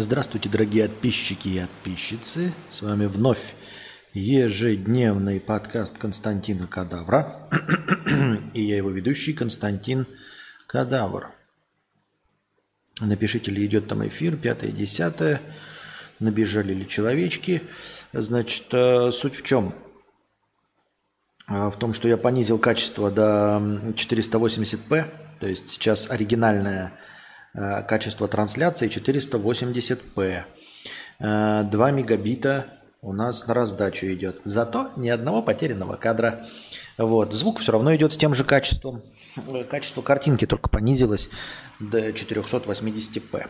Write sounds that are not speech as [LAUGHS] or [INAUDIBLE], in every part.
Здравствуйте, дорогие подписчики и подписчицы. С вами вновь ежедневный подкаст Константина Кадавра. [CLEARS THROAT] и я его ведущий Константин Кадавр. Напишите, ли идет там эфир, пятое, десятое. Набежали ли человечки. Значит, э, суть в чем? Э, в том, что я понизил качество до 480p. То есть сейчас оригинальное Э, качество трансляции 480p. 2 э, мегабита у нас на раздачу идет. Зато ни одного потерянного кадра. Вот. Звук все равно идет с тем же качеством. Э, качество картинки только понизилось до 480p.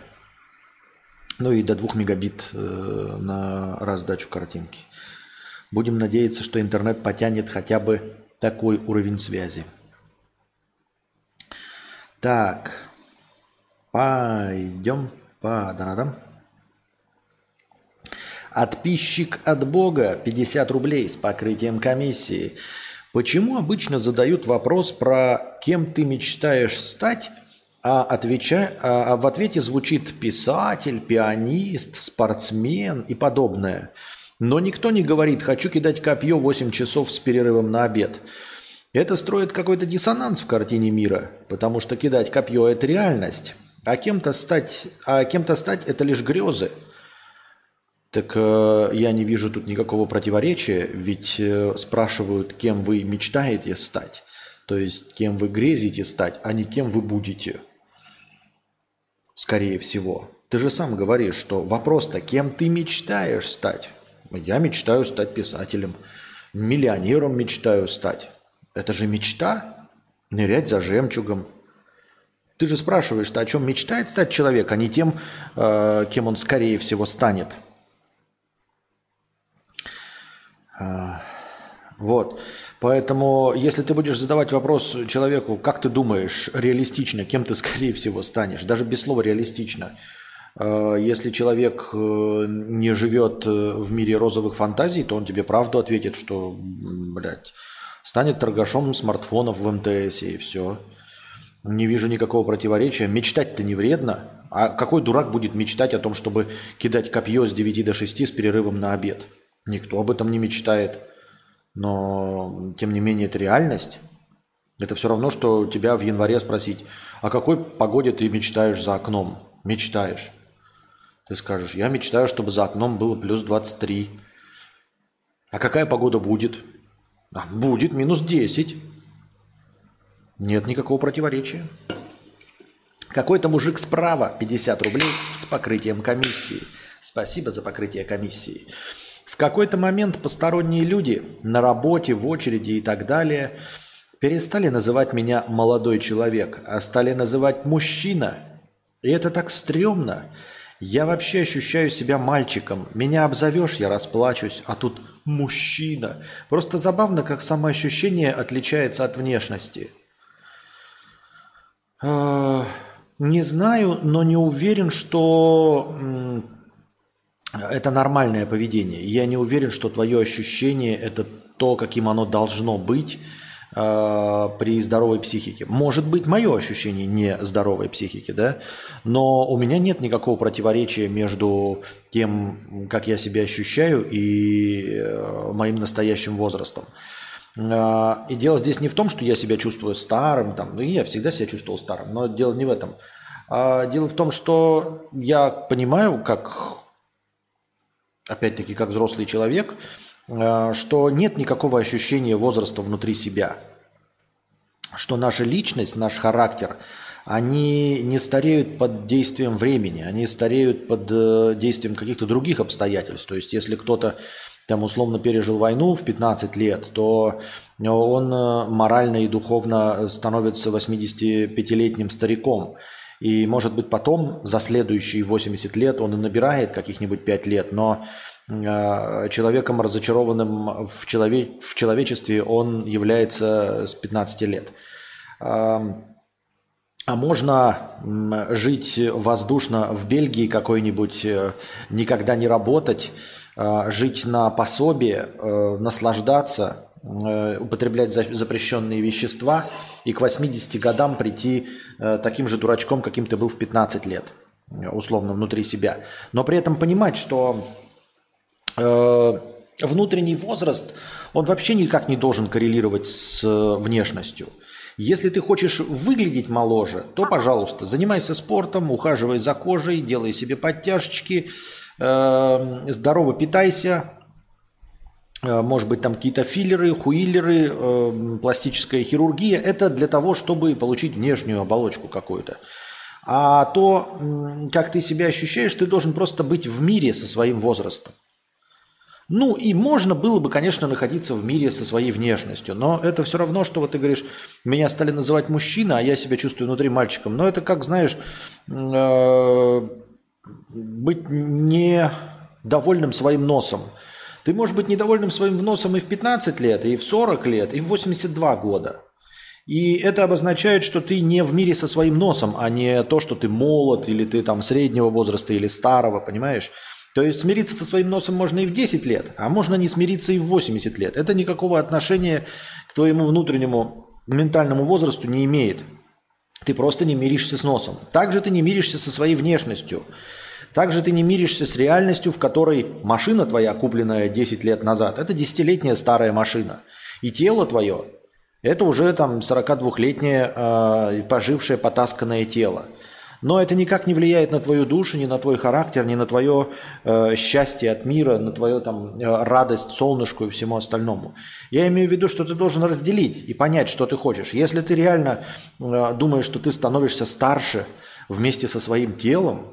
Ну и до 2 мегабит на раздачу картинки. Будем надеяться, что интернет потянет хотя бы такой уровень связи. Так. Пойдем по донатам. Отписчик от Бога 50 рублей с покрытием комиссии. Почему обычно задают вопрос про кем ты мечтаешь стать, а, отвеча... а в ответе звучит писатель, пианист, спортсмен и подобное. Но никто не говорит «хочу кидать копье 8 часов с перерывом на обед». Это строит какой-то диссонанс в картине мира, потому что кидать копье – это реальность. А кем-то стать, а кем-то стать это лишь грезы. Так э, я не вижу тут никакого противоречия, ведь э, спрашивают, кем вы мечтаете стать. То есть, кем вы грезите стать, а не кем вы будете. Скорее всего. Ты же сам говоришь, что вопрос-то, кем ты мечтаешь стать? Я мечтаю стать писателем. Миллионером мечтаю стать. Это же мечта? Нырять за жемчугом, ты же спрашиваешь-то, о чем мечтает стать человек, а не тем, э, кем он скорее всего станет. А, вот. Поэтому, если ты будешь задавать вопрос человеку, как ты думаешь, реалистично, кем ты скорее всего станешь, даже без слова реалистично, э, если человек э, не живет в мире розовых фантазий, то он тебе правду ответит, что, блядь, станет торгашом смартфонов в МТС и все. Не вижу никакого противоречия. Мечтать-то не вредно. А какой дурак будет мечтать о том, чтобы кидать копье с 9 до 6 с перерывом на обед? Никто об этом не мечтает. Но, тем не менее, это реальность. Это все равно, что тебя в январе спросить, о какой погоде ты мечтаешь за окном? Мечтаешь. Ты скажешь, я мечтаю, чтобы за окном было плюс 23. А какая погода будет? А, будет минус 10. Нет никакого противоречия. Какой-то мужик справа 50 рублей с покрытием комиссии. Спасибо за покрытие комиссии. В какой-то момент посторонние люди на работе, в очереди и так далее перестали называть меня молодой человек, а стали называть мужчина. И это так стрёмно. Я вообще ощущаю себя мальчиком. Меня обзовешь, я расплачусь, а тут мужчина. Просто забавно, как самоощущение отличается от внешности. А, не знаю, но не уверен, что это нормальное поведение. Я не уверен, что твое ощущение это то, каким оно должно быть э, при здоровой психике. Может быть, мое ощущение не здоровой психики, да, но у меня нет никакого противоречия между тем, как я себя ощущаю, и э, моим настоящим возрастом. А, и дело здесь не в том, что я себя чувствую старым, там, ну я всегда себя чувствовал старым, но дело не в этом. А дело в том, что я понимаю, как, опять-таки, как взрослый человек, а, что нет никакого ощущения возраста внутри себя. Что наша личность, наш характер, они не стареют под действием времени, они стареют под э, действием каких-то других обстоятельств. То есть, если кто-то там условно пережил войну в 15 лет, то он э, морально и духовно становится 85-летним стариком. И, может быть, потом, за следующие 80 лет, он и набирает каких-нибудь 5 лет, но э, человеком, разочарованным в, челове- в человечестве, он является с 15 лет. А можно жить воздушно в Бельгии какой-нибудь, э, никогда не работать, Э, жить на пособие, э, наслаждаться, э, употреблять запрещенные вещества и к 80 годам прийти таким же дурачком, каким ты был в 15 лет. условно внутри себя, но при этом понимать, что э, внутренний возраст, он вообще никак не должен коррелировать с э, внешностью. Если ты хочешь выглядеть моложе, то, пожалуйста, занимайся спортом, ухаживай за кожей, делай себе подтяжечки, э, здорово питайся, э, может быть, там какие-то филлеры, хуиллеры, э, пластическая хирургия. Это для того, чтобы получить внешнюю оболочку какую-то. А то, как ты себя ощущаешь, ты должен просто быть в мире со своим возрастом. Ну и можно было бы, конечно, находиться в мире со своей внешностью, но это все равно, что вот ты говоришь, меня стали называть мужчина, а я себя чувствую внутри мальчиком. Но это как, знаешь, э, быть недовольным своим носом. Ты можешь быть недовольным своим носом и в 15 лет, и в 40 лет, и в 82 года. И это обозначает, что ты не в мире со своим носом, а не то, что ты молод, или ты там среднего возраста, или старого, понимаешь? То есть смириться со своим носом можно и в 10 лет, а можно не смириться и в 80 лет. Это никакого отношения к твоему внутреннему ментальному возрасту не имеет. Ты просто не миришься с носом. Также ты не миришься со своей внешностью. Также ты не миришься с реальностью, в которой машина твоя, купленная 10 лет назад, это десятилетняя старая машина. И тело твое, это уже там 42-летнее э, пожившее, потасканное тело. Но это никак не влияет на твою душу, ни на твой характер, ни на твое э, счастье от мира, на твою там э, радость солнышку и всему остальному. Я имею в виду, что ты должен разделить и понять, что ты хочешь. Если ты реально э, думаешь, что ты становишься старше вместе со своим телом,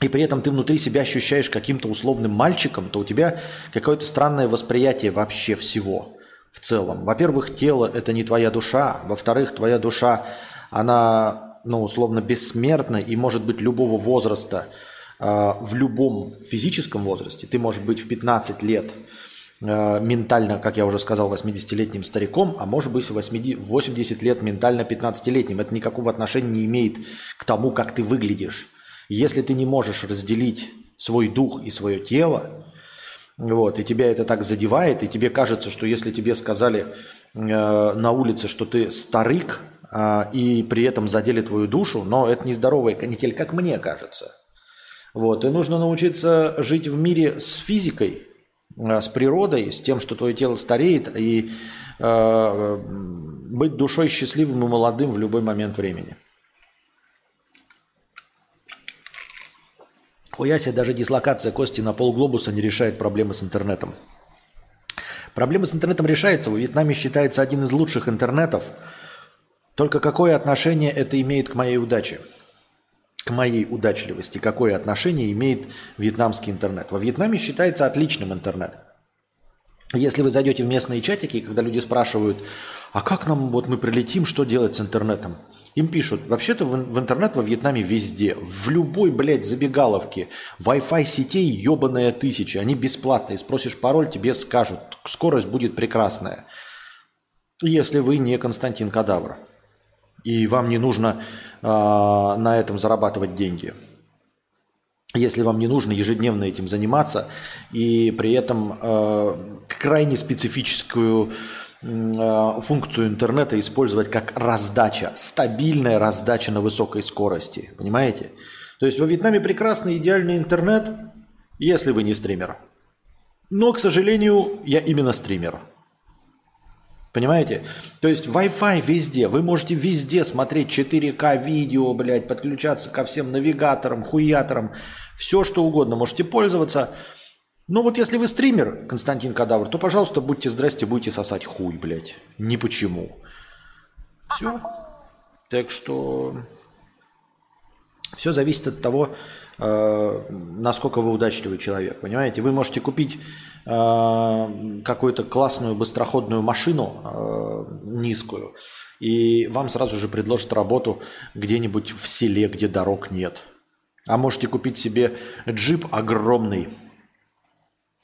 и при этом ты внутри себя ощущаешь каким-то условным мальчиком, то у тебя какое-то странное восприятие вообще всего в целом. Во-первых, тело – это не твоя душа. Во-вторых, твоя душа, она ну, условно, бессмертна и может быть любого возраста, э, в любом физическом возрасте. Ты можешь быть в 15 лет э, ментально, как я уже сказал, 80-летним стариком, а может быть в 80 лет ментально 15-летним. Это никакого отношения не имеет к тому, как ты выглядишь. Если ты не можешь разделить свой дух и свое тело, вот, и тебя это так задевает, и тебе кажется, что если тебе сказали э, на улице, что ты старик, а, и при этом задели твою душу, но это нездоровая канитель, как мне кажется. Вот. И нужно научиться жить в мире с физикой, а, с природой, с тем, что твое тело стареет, и э, быть душой счастливым и молодым в любой момент времени. У Яси даже дислокация кости на полглобуса не решает проблемы с интернетом. Проблема с интернетом решается. В Вьетнаме считается один из лучших интернетов – только какое отношение это имеет к моей удаче? К моей удачливости какое отношение имеет вьетнамский интернет? Во Вьетнаме считается отличным интернет. Если вы зайдете в местные чатики, когда люди спрашивают, а как нам, вот мы прилетим, что делать с интернетом? Им пишут, вообще-то в интернет во Вьетнаме везде, в любой, блядь, забегаловке, Wi-Fi сетей ебаная тысяча, они бесплатные, спросишь пароль, тебе скажут, скорость будет прекрасная, если вы не Константин Кадавр и вам не нужно э, на этом зарабатывать деньги. Если вам не нужно ежедневно этим заниматься и при этом э, крайне специфическую э, функцию интернета использовать как раздача, стабильная раздача на высокой скорости, понимаете? То есть во Вьетнаме прекрасный идеальный интернет, если вы не стример. Но, к сожалению, я именно стример. Понимаете? То есть Wi-Fi везде. Вы можете везде смотреть 4К видео, блядь, подключаться ко всем навигаторам, хуяторам. Все, что угодно можете пользоваться. Но вот если вы стример, Константин Кадавр, то, пожалуйста, будьте здрасте, будете сосать хуй, блядь. Ни почему. Все. Так что все зависит от того, э, насколько вы удачливый человек. Понимаете? Вы можете купить Э, какую-то классную быстроходную машину э, низкую, и вам сразу же предложат работу где-нибудь в селе, где дорог нет. А можете купить себе джип огромный,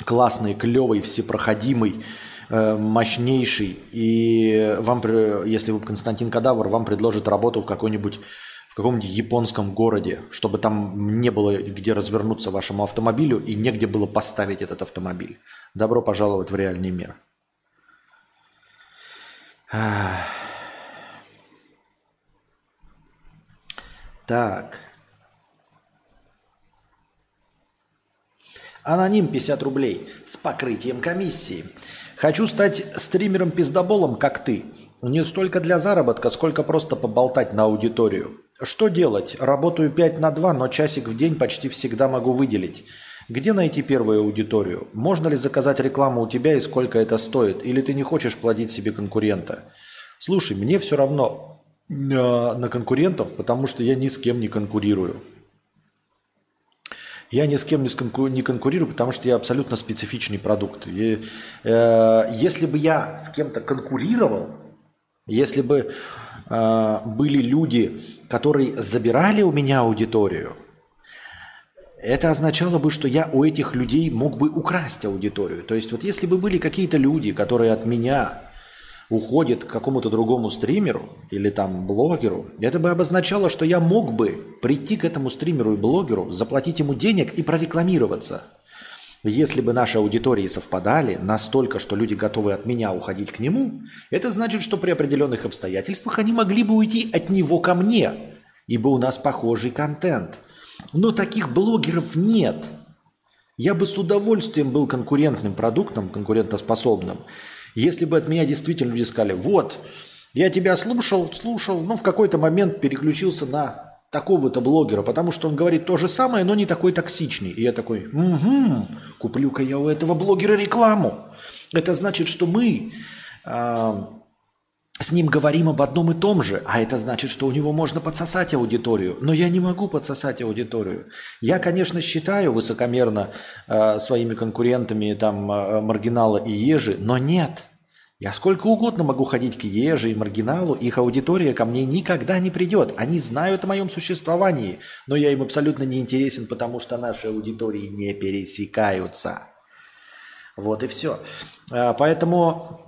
классный, клевый, всепроходимый, э, мощнейший, и вам, если вы Константин Кадавр, вам предложат работу в какой-нибудь в каком-нибудь японском городе, чтобы там не было где развернуться вашему автомобилю и негде было поставить этот автомобиль. Добро пожаловать в реальный мир. Так. Аноним 50 рублей с покрытием комиссии. Хочу стать стримером-пиздоболом, как ты. Не столько для заработка, сколько просто поболтать на аудиторию. Что делать? Работаю 5 на 2, но часик в день почти всегда могу выделить. Где найти первую аудиторию? Можно ли заказать рекламу у тебя и сколько это стоит? Или ты не хочешь плодить себе конкурента? Слушай, мне все равно э, на конкурентов, потому что я ни с кем не конкурирую. Я ни с кем не конкурирую, потому что я абсолютно специфичный продукт. И, э, если бы я с кем-то конкурировал, если бы э, были люди, которые забирали у меня аудиторию, это означало бы, что я у этих людей мог бы украсть аудиторию. То есть вот если бы были какие-то люди, которые от меня уходит к какому-то другому стримеру или там блогеру, это бы обозначало, что я мог бы прийти к этому стримеру и блогеру, заплатить ему денег и прорекламироваться. Если бы наши аудитории совпадали настолько, что люди готовы от меня уходить к нему, это значит, что при определенных обстоятельствах они могли бы уйти от него ко мне, ибо у нас похожий контент. Но таких блогеров нет. Я бы с удовольствием был конкурентным продуктом, конкурентоспособным, если бы от меня действительно люди сказали, вот, я тебя слушал, слушал, но в какой-то момент переключился на такого-то блогера, потому что он говорит то же самое, но не такой токсичный. И я такой, угу, куплю-ка я у этого блогера рекламу. Это значит, что мы э, с ним говорим об одном и том же, а это значит, что у него можно подсосать аудиторию. Но я не могу подсосать аудиторию. Я, конечно, считаю высокомерно э, своими конкурентами там э, маргинала и ежи, но нет. Я сколько угодно могу ходить к еже и маргиналу, их аудитория ко мне никогда не придет. Они знают о моем существовании, но я им абсолютно не интересен, потому что наши аудитории не пересекаются. Вот и все. Э, поэтому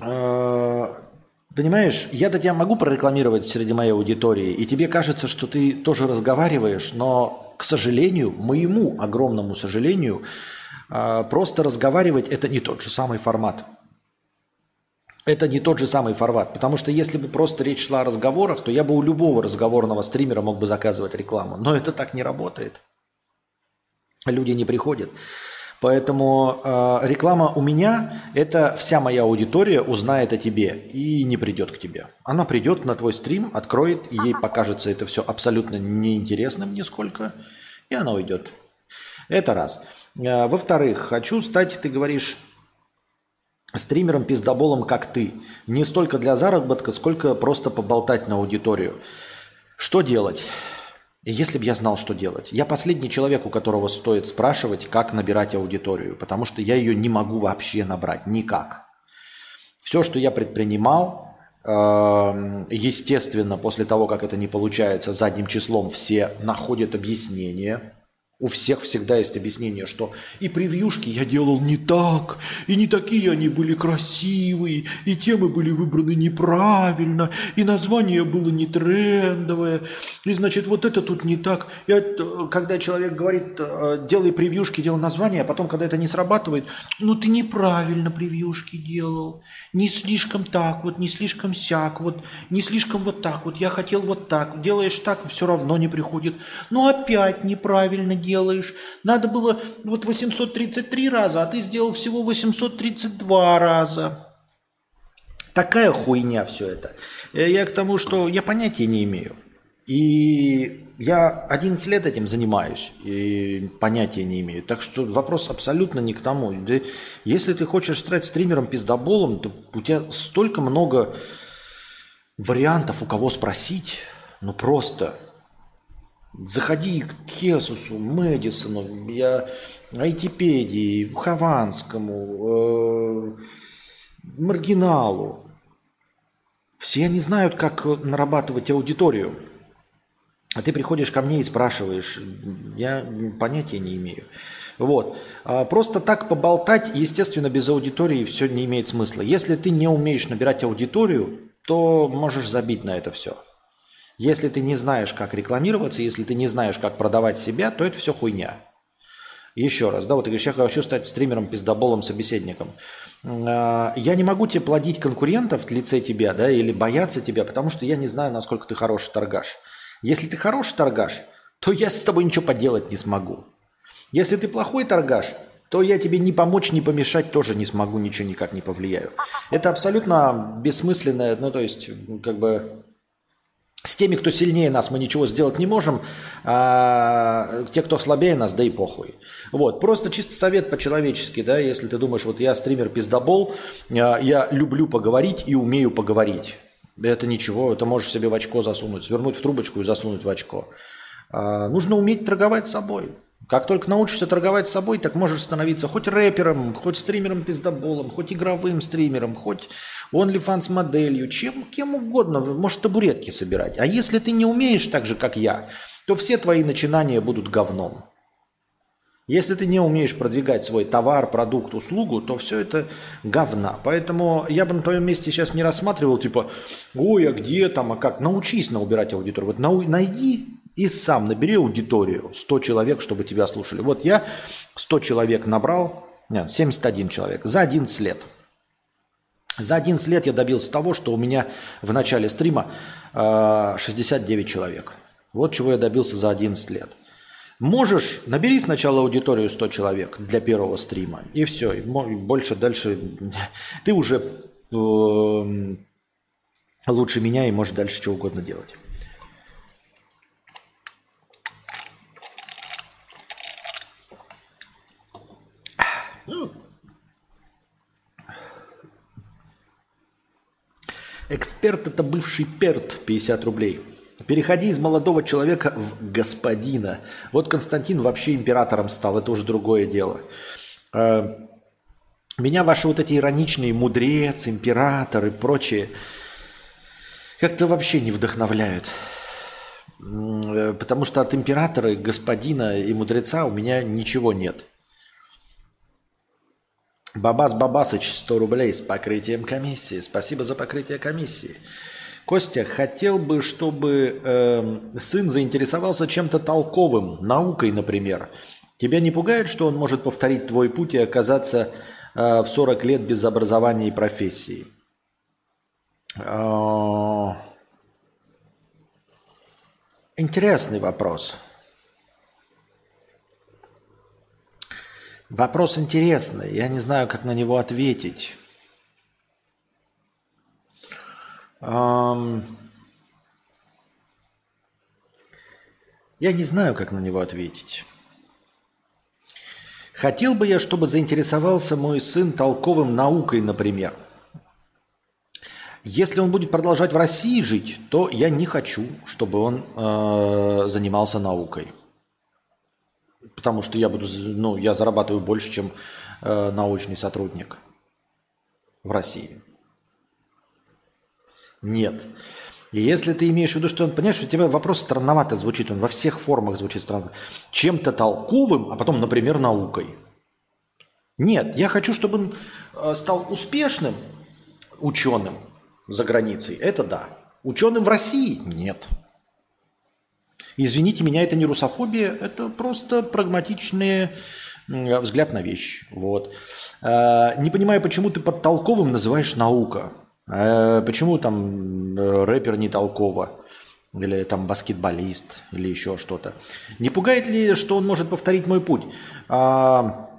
Э, понимаешь, я-то тебя могу прорекламировать среди моей аудитории, и тебе кажется, что ты тоже разговариваешь, но, к сожалению, моему огромному сожалению, э, просто разговаривать – это не тот же самый формат. Это не тот же самый формат, потому что если бы просто речь шла о разговорах, то я бы у любого разговорного стримера мог бы заказывать рекламу. Но это так не работает. Люди не приходят. Поэтому э, реклама у меня – это вся моя аудитория узнает о тебе и не придет к тебе. Она придет на твой стрим, откроет, и ей покажется это все абсолютно неинтересным нисколько, и она уйдет. Это раз. Э, во-вторых, хочу стать, ты говоришь, стримером-пиздоболом, как ты. Не столько для заработка, сколько просто поболтать на аудиторию. Что делать? Если бы я знал, что делать. Я последний человек, у которого стоит спрашивать, как набирать аудиторию, потому что я ее не могу вообще набрать никак. Все, что я предпринимал, эм, естественно, после того, как это не получается задним числом, все находят объяснение – у всех всегда есть объяснение, что и превьюшки я делал не так, и не такие они были красивые, и темы были выбраны неправильно, и название было не трендовое, и значит вот это тут не так. И от, когда человек говорит, э, делай превьюшки, делай название, а потом, когда это не срабатывает, ну ты неправильно превьюшки делал, не слишком так вот, не слишком сяк, вот, не слишком вот так вот, я хотел вот так, делаешь так, все равно не приходит. Ну опять неправильно делаешь. Надо было вот 833 раза, а ты сделал всего 832 раза. Такая хуйня все это. Э, я к тому, что я понятия не имею. И я 11 лет этим занимаюсь и понятия не имею. Так что вопрос абсолютно не к тому. Если ты хочешь стать стримером-пиздоболом, то у тебя столько много вариантов, у кого спросить. Ну просто Заходи к Хесусу, Мэдисону, я Айтипедии, Хованскому, э, Маргиналу. Все они знают, как нарабатывать аудиторию. А ты приходишь ко мне и спрашиваешь, я понятия не имею. Вот. А просто так поболтать, естественно, без аудитории все не имеет смысла. Если ты не умеешь набирать аудиторию, то можешь забить на это все. Если ты не знаешь, как рекламироваться, если ты не знаешь, как продавать себя, то это все хуйня. Еще раз, да, вот ты говоришь, я хочу стать стримером, пиздоболом, собеседником. А, я не могу тебе плодить конкурентов в лице тебя, да, или бояться тебя, потому что я не знаю, насколько ты хороший торгаш. Если ты хороший торгаш, то я с тобой ничего поделать не смогу. Если ты плохой торгаш, то я тебе не помочь, не помешать тоже не смогу, ничего никак не повлияю. Это абсолютно бессмысленное, ну то есть как бы с теми, кто сильнее нас, мы ничего сделать не можем. А те, кто слабее нас, да и похуй. Вот. Просто чисто совет по-человечески, да, если ты думаешь, вот я стример пиздобол, а, я люблю поговорить и умею поговорить. Это ничего, это можешь себе в очко засунуть, свернуть в трубочку и засунуть в очко. А, нужно уметь торговать собой. Как только научишься торговать собой, так можешь становиться хоть рэпером, хоть стримером-пиздоболом, хоть игровым стримером, хоть OnlyFans моделью, чем, кем угодно, может табуретки собирать. А если ты не умеешь так же, как я, то все твои начинания будут говном. Если ты не умеешь продвигать свой товар, продукт, услугу, то все это говна. Поэтому я бы на твоем месте сейчас не рассматривал, типа, ой, а где там, а как? Научись на убирать аудиторию. Вот нау- найди и сам набери аудиторию, 100 человек, чтобы тебя слушали. Вот я 100 человек набрал, нет, 71 человек, за 11 лет. За 11 лет я добился того, что у меня в начале стрима э, 69 человек. Вот чего я добился за 11 лет. Можешь, набери сначала аудиторию 100 человек для первого стрима, и все, и больше дальше [LAUGHS] ты уже э, лучше меня и можешь дальше что угодно делать. Эксперт – это бывший перт, 50 рублей. Переходи из молодого человека в господина. Вот Константин вообще императором стал, это уже другое дело. Э, меня ваши вот эти ироничные мудрец, император и прочие как-то вообще не вдохновляют. Э, потому что от императора, господина и мудреца у меня ничего нет – Бабас Бабасыч, 100 рублей с покрытием комиссии. Спасибо за покрытие комиссии. Костя, хотел бы, чтобы э, сын заинтересовался чем-то толковым, наукой, например. Тебя не пугает, что он может повторить твой путь и оказаться э, в 40 лет без образования и профессии? Э, интересный вопрос. Вопрос интересный, я не знаю, как на него ответить. Я не знаю, как на него ответить. Хотел бы я, чтобы заинтересовался мой сын толковым наукой, например. Если он будет продолжать в России жить, то я не хочу, чтобы он э, занимался наукой потому что я буду, ну, я зарабатываю больше, чем э, научный сотрудник в России. Нет. И если ты имеешь в виду, что он, понимаешь, у тебя вопрос странновато звучит, он во всех формах звучит странно. Чем-то толковым, а потом, например, наукой. Нет, я хочу, чтобы он э, стал успешным ученым за границей. Это да. Ученым в России? Нет. Извините меня, это не русофобия, это просто прагматичный взгляд на вещь. Вот. А, не понимаю, почему ты под толковым называешь наука. А, почему там э, рэпер не толково? Или там баскетболист, или еще что-то. Не пугает ли, что он может повторить мой путь? А,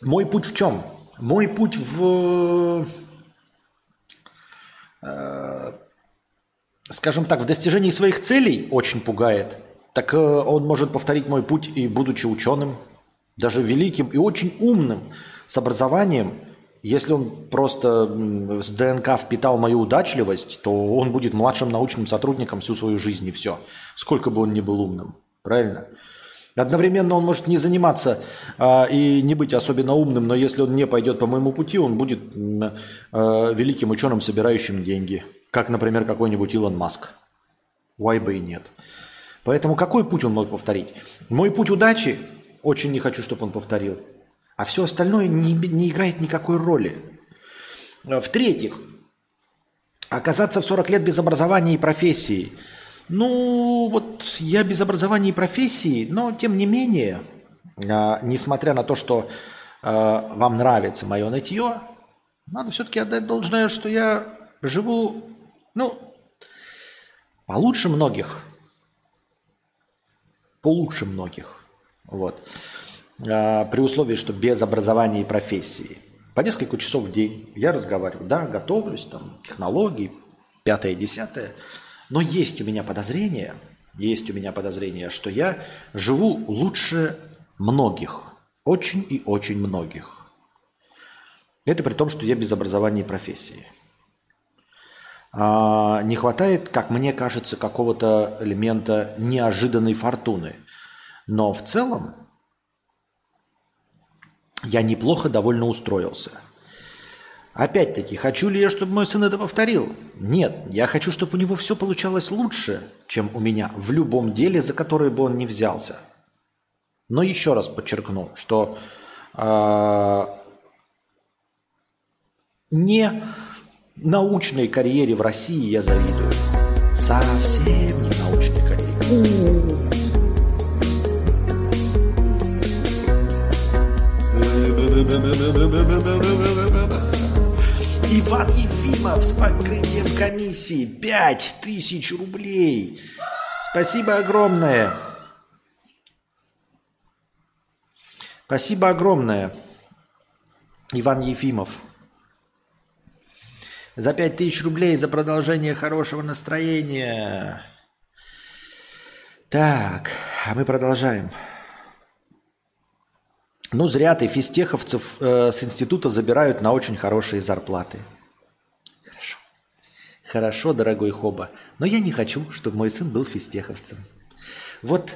мой путь в чем? Мой путь в э, скажем так, в достижении своих целей очень пугает, так э, он может повторить мой путь и будучи ученым, даже великим и очень умным, с образованием. Если он просто с ДНК впитал мою удачливость, то он будет младшим научным сотрудником всю свою жизнь и все. Сколько бы он ни был умным. Правильно? Одновременно он может не заниматься а, и не быть особенно умным, но если он не пойдет по моему пути, он будет а, великим ученым, собирающим деньги. Как, например, какой-нибудь Илон Маск. Why бы и нет. Поэтому какой путь он мог повторить? Мой путь удачи очень не хочу, чтобы он повторил. А все остальное не, не играет никакой роли. В-третьих, оказаться в 40 лет без образования и профессии. Ну, вот я без образования и профессии, но тем не менее, э, несмотря на то, что э, вам нравится мое нытье, надо все-таки отдать должное, что я живу ну, получше многих. Получше многих. Вот. А, при условии, что без образования и профессии. По несколько часов в день я разговариваю. Да, готовлюсь, там, технологии, пятое, десятое. Но есть у меня подозрение, есть у меня подозрение, что я живу лучше многих. Очень и очень многих. Это при том, что я без образования и профессии. А, не хватает, как мне кажется, какого-то элемента неожиданной фортуны. Но в целом я неплохо довольно устроился. Опять-таки, хочу ли я, чтобы мой сын это повторил? Нет, я хочу, чтобы у него все получалось лучше, чем у меня в любом деле, за которое бы он не взялся. Но еще раз подчеркну, что э, не научной карьере в России я завидую. Совсем не научной карьере. Иван Ефимов с покрытием комиссии 5000 рублей. Спасибо огромное. Спасибо огромное, Иван Ефимов. За 5000 рублей за продолжение хорошего настроения. Так, а мы продолжаем. Ну, зря ты, физтеховцев э, с института забирают на очень хорошие зарплаты. Хорошо. Хорошо, дорогой Хоба. Но я не хочу, чтобы мой сын был физтеховцем. Вот,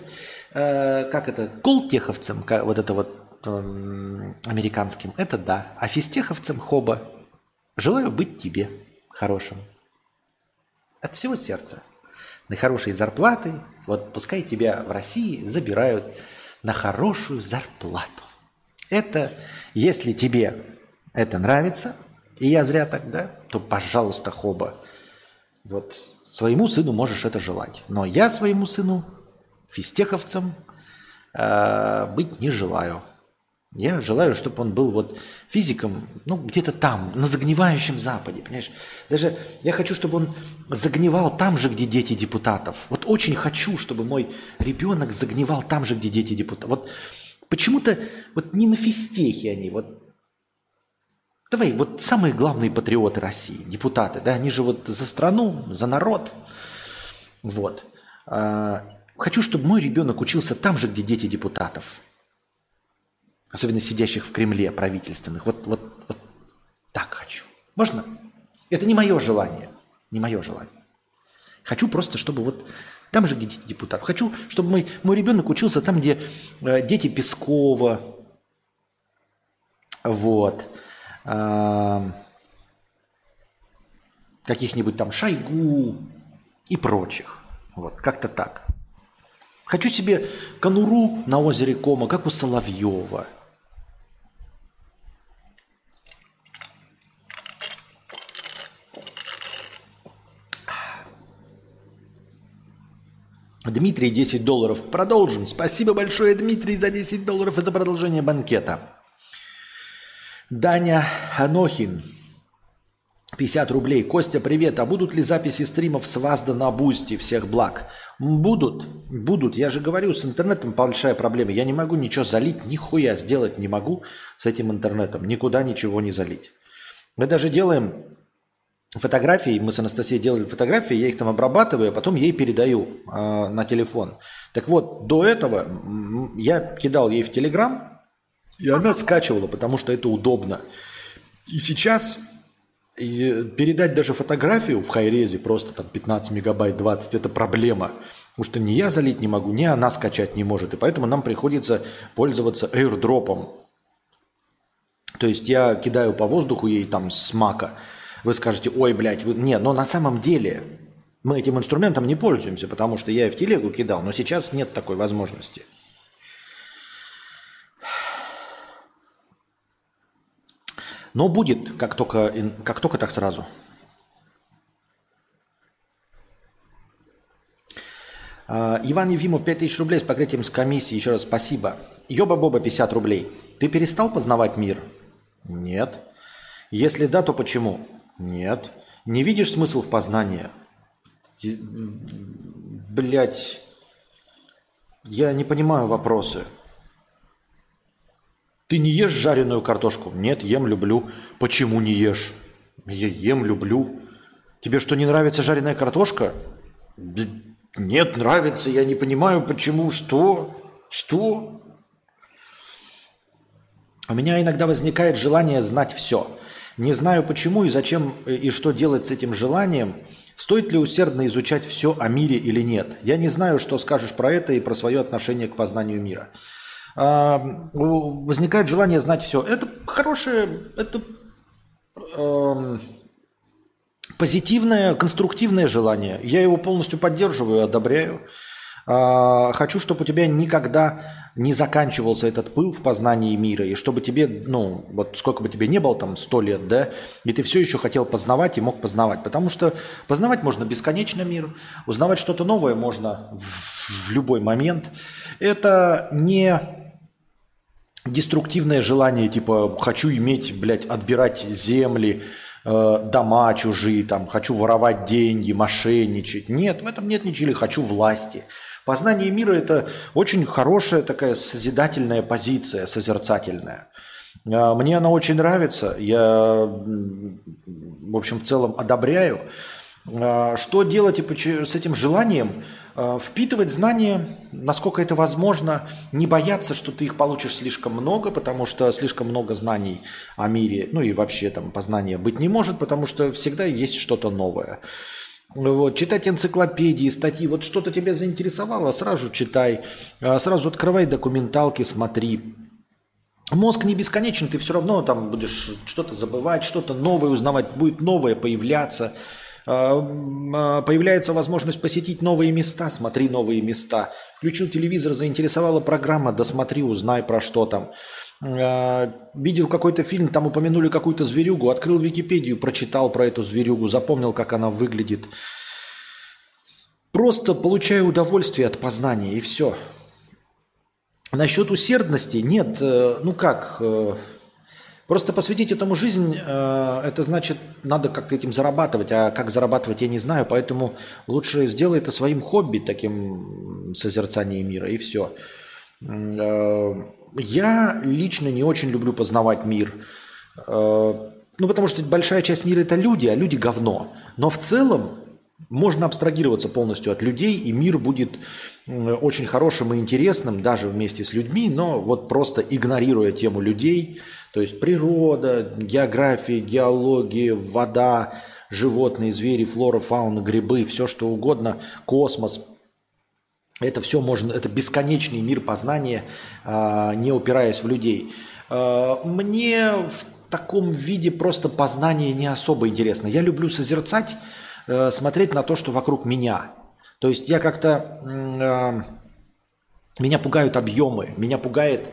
э, как это, колтеховцем, вот это вот э, американским, это да. А физтеховцем Хоба желаю быть тебе хорошим. От всего сердца. На хорошие зарплаты. Вот пускай тебя в России забирают на хорошую зарплату. Это, если тебе это нравится, и я зря тогда, то, пожалуйста, хоба. Вот своему сыну можешь это желать. Но я своему сыну, физтеховцем, э, быть не желаю. Я желаю, чтобы он был вот физиком, ну, где-то там, на загнивающем Западе, понимаешь? Даже я хочу, чтобы он загнивал там же, где дети депутатов. Вот очень хочу, чтобы мой ребенок загнивал там же, где дети депутатов. Вот Почему-то вот не на физтехе они, вот Давай, вот самые главные патриоты России, депутаты, да, они же вот за страну, за народ. Вот. А, хочу, чтобы мой ребенок учился там же, где дети депутатов. Особенно сидящих в Кремле правительственных. Вот, вот, вот так хочу. Можно? Это не мое желание. Не мое желание. Хочу просто, чтобы вот там же, где дети депутатов. Хочу, чтобы мой, мой ребенок учился там, где э, дети Пескова, вот, э, каких-нибудь там Шойгу и прочих. Вот, как-то так. Хочу себе конуру на озере Кома, как у Соловьева – Дмитрий, 10 долларов. Продолжим. Спасибо большое, Дмитрий, за 10 долларов и за продолжение банкета. Даня Анохин, 50 рублей. Костя, привет. А будут ли записи стримов с Вазда на Boosty? Всех благ. Будут, будут. Я же говорю, с интернетом большая проблема. Я не могу ничего залить, нихуя сделать не могу с этим интернетом. Никуда ничего не залить. Мы даже делаем фотографии, мы с Анастасией делали фотографии, я их там обрабатываю, а потом ей передаю э, на телефон. Так вот, до этого я кидал ей в Телеграм, и она скачивала, потому что это удобно. И сейчас и передать даже фотографию в хайрезе, просто там 15 мегабайт, 20, это проблема. Потому что ни я залить не могу, ни она скачать не может. И поэтому нам приходится пользоваться airdropом. То есть я кидаю по воздуху ей там с мака – вы скажете, ой, блядь, вы... нет, но на самом деле мы этим инструментом не пользуемся, потому что я и в телегу кидал, но сейчас нет такой возможности. Но будет, как только, как только так сразу. А, Иван Ефимов, 5000 рублей с покрытием с комиссии. Еще раз спасибо. Йоба-боба, 50 рублей. Ты перестал познавать мир? Нет. Если да, то почему? Нет. Не видишь смысл в познании? Блять, я не понимаю вопросы. Ты не ешь жареную картошку? Нет, ем, люблю. Почему не ешь? Я ем, люблю. Тебе что, не нравится жареная картошка? Нет, нравится. Я не понимаю, почему. Что? Что? У меня иногда возникает желание знать все. Не знаю почему и зачем э, и что делать с этим желанием. Стоит ли усердно изучать все о мире или нет? Я не знаю, что скажешь про это и про свое отношение к познанию мира. А, возникает желание знать все. Это хорошее, это э, позитивное, конструктивное желание. Я его полностью поддерживаю, одобряю. А, хочу, чтобы у тебя никогда не заканчивался этот пыл в познании мира, и чтобы тебе, ну, вот сколько бы тебе не было, там, сто лет, да, и ты все еще хотел познавать и мог познавать. Потому что познавать можно бесконечно мир, узнавать что-то новое можно в, в любой момент. Это не деструктивное желание, типа, хочу иметь, блядь, отбирать земли, э, дома чужие, там, хочу воровать деньги, мошенничать. Нет, в этом нет ничего, хочу власти – Познание мира – это очень хорошая такая созидательная позиция, созерцательная. А, мне она очень нравится, я, в общем, в целом одобряю. А, что делать с этим желанием? А, впитывать знания, насколько это возможно, не бояться, что ты их получишь слишком много, потому что слишком много знаний о мире, ну и вообще там познания быть не может, потому что всегда есть что-то новое. Вот, читать энциклопедии, статьи, вот что-то тебя заинтересовало, сразу читай, а, сразу открывай документалки, смотри. Мозг не бесконечен, ты все равно там будешь что-то забывать, что-то новое узнавать, будет новое появляться. А, а, появляется возможность посетить новые места, смотри новые места. Включил телевизор, заинтересовала программа, досмотри, узнай про что там. Э, видел какой-то фильм, там упомянули какую-то зверюгу, открыл Википедию, прочитал про эту зверюгу, запомнил, как она выглядит. Просто получаю удовольствие от познания, и все. Насчет усердности, нет, э, ну как, э, просто посвятить этому жизнь, это значит, надо как-то этим зарабатывать, а как зарабатывать я не знаю, поэтому лучше сделай это своим хобби, таким созерцанием мира, и все. Я лично не очень люблю познавать мир. Э, ну, потому что большая часть мира – это люди, а люди – говно. Но в целом можно абстрагироваться полностью от людей, и мир будет очень хорошим и интересным даже вместе с людьми, но вот просто игнорируя тему людей, то есть природа, география, геология, вода, животные, звери, флора, фауна, грибы, все что угодно, космос, это все можно, это бесконечный мир познания, а, не упираясь в людей. А, мне в таком виде просто познание не особо интересно. Я люблю созерцать, э, смотреть на то, что вокруг меня. То есть я как-то... А, меня пугают объемы, меня пугает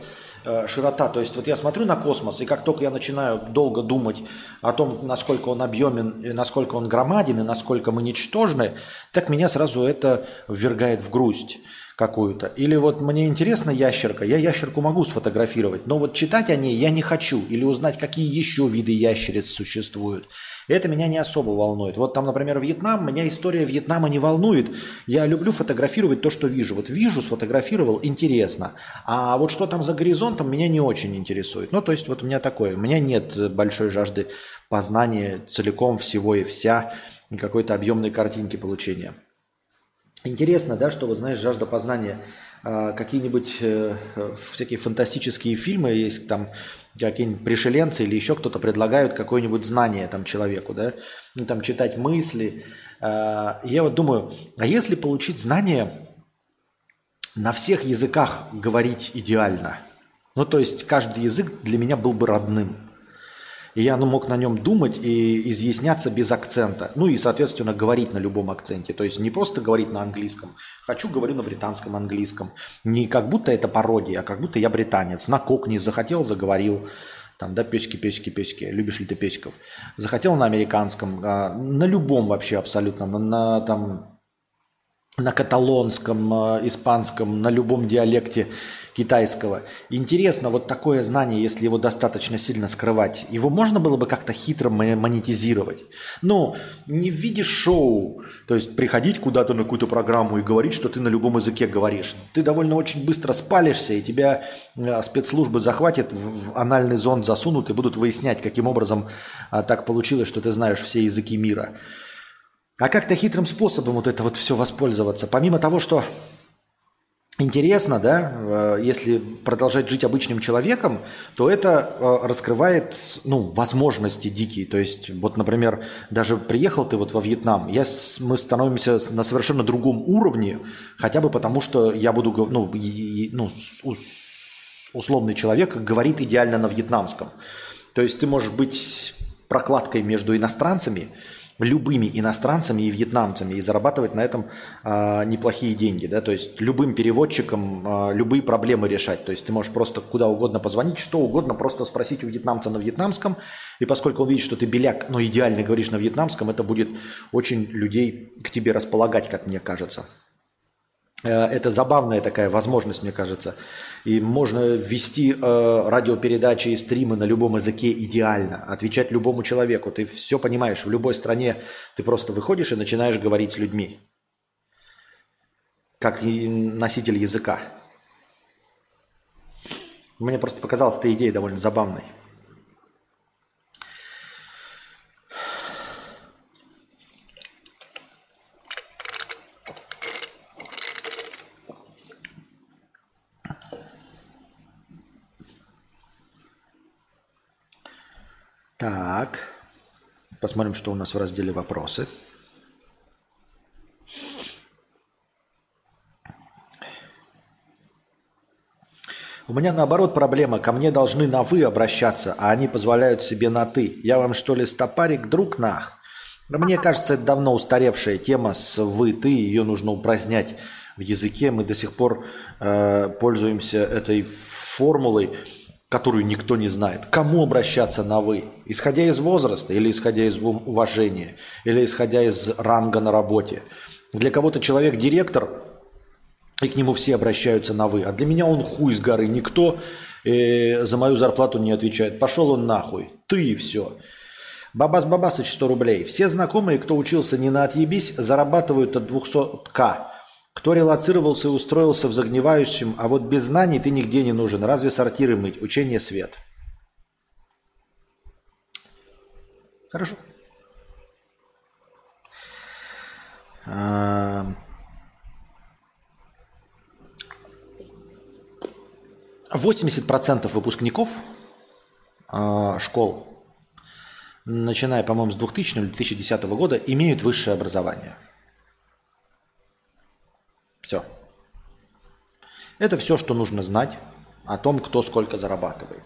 широта. То есть вот я смотрю на космос, и как только я начинаю долго думать о том, насколько он объемен, насколько он громаден, и насколько мы ничтожны, так меня сразу это ввергает в грусть какую-то. Или вот мне интересна ящерка, я ящерку могу сфотографировать, но вот читать о ней я не хочу. Или узнать, какие еще виды ящериц существуют. Это меня не особо волнует. Вот там, например, Вьетнам, меня история Вьетнама не волнует. Я люблю фотографировать то, что вижу. Вот вижу, сфотографировал, интересно. А вот что там за горизонтом, меня не очень интересует. Ну, то есть вот у меня такое. У меня нет большой жажды познания целиком всего и вся какой-то объемной картинки получения. Интересно, да, что вот, знаешь, жажда познания – а, какие-нибудь э, всякие фантастические фильмы, есть там какие-нибудь пришеленцы или еще кто-то предлагают какое-нибудь знание там человеку, да, ну, там читать мысли. А, я вот думаю, а если получить знание на всех языках говорить идеально? Ну, то есть каждый язык для меня был бы родным – и я ну, мог на нем думать и изъясняться без акцента. Ну и, соответственно, говорить на любом акценте. То есть не просто говорить на английском. Хочу, говорю на британском английском. Не как будто это пародия, а как будто я британец. На кокне захотел, заговорил. Там, да, песики, песики, песики. Любишь ли ты песиков? Захотел на американском, а, на любом вообще абсолютно. На, на там на каталонском, э, испанском, на любом диалекте китайского. Интересно, вот такое знание, если его достаточно сильно скрывать, его можно было бы как-то хитро монетизировать? Ну, не в виде шоу, то есть приходить куда-то на какую-то программу и говорить, что ты на любом языке говоришь. Ты довольно очень быстро спалишься, и тебя э, спецслужбы захватят, в анальный зон засунут и будут выяснять, каким образом а, так получилось, что ты знаешь все языки мира. А как-то хитрым способом вот это вот все воспользоваться. Помимо того, что интересно, да, э, если продолжать жить обычным человеком, то это э, раскрывает, ну, возможности дикие. То есть, вот, например, даже приехал ты вот во Вьетнам, я, мы становимся на совершенно другом уровне, хотя бы потому, что я буду, ну, ну условный человек говорит идеально на вьетнамском. То есть ты можешь быть прокладкой между иностранцами, любыми иностранцами и вьетнамцами и зарабатывать на этом э, неплохие деньги, да, то есть любым переводчикам э, любые проблемы решать, то есть ты можешь просто куда угодно позвонить, что угодно, просто спросить у вьетнамца на вьетнамском, и поскольку он видит, что ты беляк, но идеально говоришь на вьетнамском, это будет очень людей к тебе располагать, как мне кажется. Э, это забавная такая возможность, мне кажется. И можно вести э, радиопередачи и стримы на любом языке идеально, отвечать любому человеку. Ты все понимаешь, в любой стране ты просто выходишь и начинаешь говорить с людьми. Как носитель языка. Мне просто показалась эта идея довольно забавной. Так. Посмотрим, что у нас в разделе «Вопросы». У меня наоборот проблема. Ко мне должны на «вы» обращаться, а они позволяют себе на «ты». Я вам что ли стопарик, друг нах? Мне кажется, это давно устаревшая тема с «вы», «ты». Ее нужно упразднять в языке. Мы до сих пор э, пользуемся этой формулой которую никто не знает. Кому обращаться на «вы»? Исходя из возраста или исходя из уважения, или исходя из ранга на работе. Для кого-то человек директор, и к нему все обращаются на «вы». А для меня он хуй с горы, никто э, за мою зарплату не отвечает. Пошел он нахуй. Ты и все. Бабас Бабасыч 100 рублей. Все знакомые, кто учился не на отъебись, зарабатывают от 200к. Кто релацировался и устроился в загнивающем, а вот без знаний ты нигде не нужен. Разве сортиры мыть? Учение свет. Хорошо. Восемьдесят процентов выпускников а, школ, начиная, по-моему, с 2000 или 2010 года, имеют высшее образование – все. Это все, что нужно знать о том, кто сколько зарабатывает.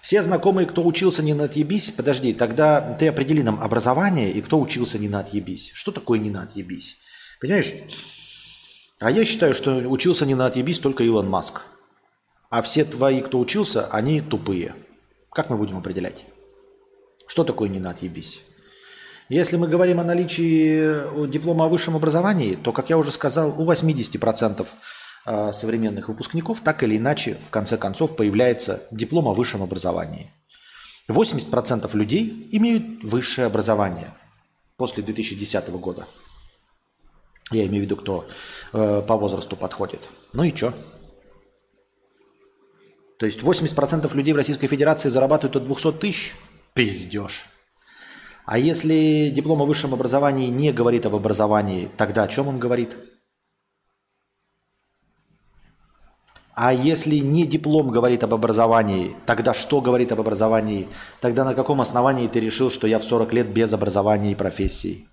Все знакомые, кто учился не на отъебись, подожди, тогда ты определи нам образование и кто учился не на отъебись. Что такое не на отъебись? Понимаешь? А я считаю, что учился не на отъебись только Илон Маск. А все твои, кто учился, они тупые. Как мы будем определять? Что такое не на отъебись? Если мы говорим о наличии э, диплома о высшем образовании, то, как я уже сказал, у 80% э, современных выпускников так или иначе, в конце концов, появляется диплом о высшем образовании. 80% людей имеют высшее образование после 2010 года. Я имею в виду, кто э, по возрасту подходит. Ну и что? То есть 80% людей в Российской Федерации зарабатывают от 200 тысяч? Пиздеж. А если диплом о высшем образовании не говорит об образовании, тогда о чем он говорит? А если не диплом говорит об образовании, тогда что говорит об образовании? Тогда на каком основании ты решил, что я в 40 лет без образования и профессии?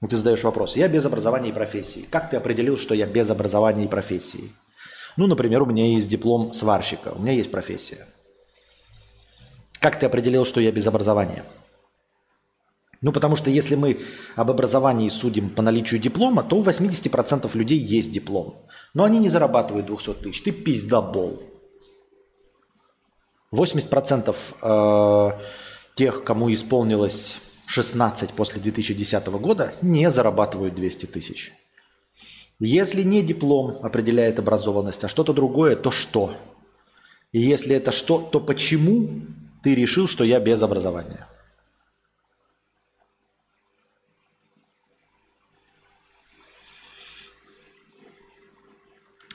Ну, ты задаешь вопрос. Я без образования и профессии. Как ты определил, что я без образования и профессии? Ну, например, у меня есть диплом сварщика, у меня есть профессия. Как ты определил, что я без образования? Ну, потому что если мы об образовании судим по наличию диплома, то у 80% людей есть диплом. Но они не зарабатывают 200 тысяч. Ты пиздобол. 80% э, тех, кому исполнилось 16 после 2010 года, не зарабатывают 200 тысяч. Если не диплом определяет образованность, а что-то другое, то что? И если это что, то почему ты решил, что я без образования?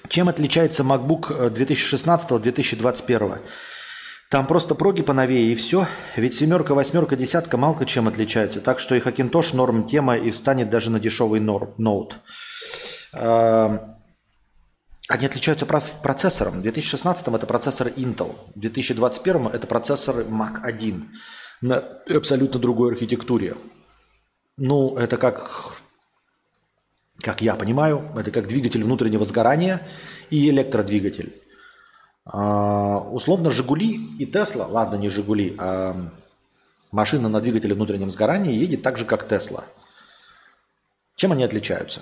Чем отличается MacBook 2016-2021? Там просто проги поновее и все. Ведь семерка, восьмерка, десятка малко чем отличаются. Так что и Хакинтош норм тема и встанет даже на дешевый ноут. Эм, они отличаются процессором. В 2016 это процессор Intel, в 2021 это процессор Mac 1 на абсолютно другой архитектуре. Ну, это как, как я понимаю, это как двигатель внутреннего сгорания и электродвигатель. А, условно, Жигули и Тесла, ладно, не Жигули, а машина на двигателе внутреннем сгорании едет так же, как Тесла. Чем они отличаются?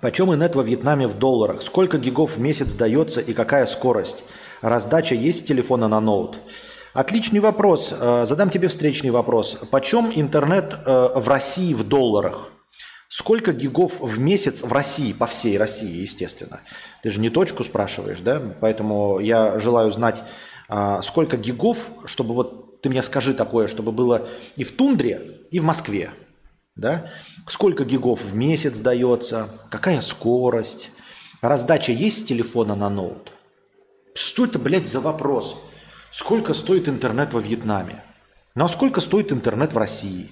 Почем инет во Вьетнаме в долларах? Сколько гигов в месяц дается и какая скорость? Раздача есть с телефона на ноут? Отличный вопрос. Э, задам тебе встречный вопрос. Почем интернет э, в России в долларах? Сколько гигов в месяц в России, по всей России, естественно? Ты же не точку спрашиваешь, да? Поэтому я желаю знать, а, сколько гигов, чтобы вот ты мне скажи такое, чтобы было и в тундре, и в Москве. Да? Сколько гигов в месяц дается, какая скорость, раздача есть с телефона на ноут? Что это, блядь, за вопрос? Сколько стоит интернет во Вьетнаме? Ну а сколько стоит интернет в России?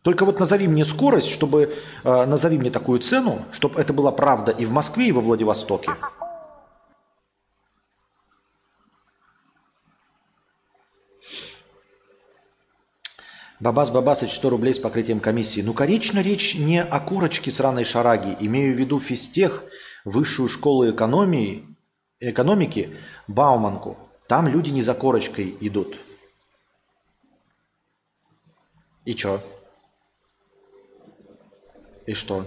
Только вот назови мне скорость, чтобы э, назови мне такую цену, чтобы это была правда и в Москве, и во Владивостоке. Бабас Бабасыч 100 рублей с покрытием комиссии. Ну, конечно, речь не о курочке сраной шараги. Имею в виду физтех, высшую школу экономии, экономики, Бауманку. Там люди не за корочкой идут. И чё? И что?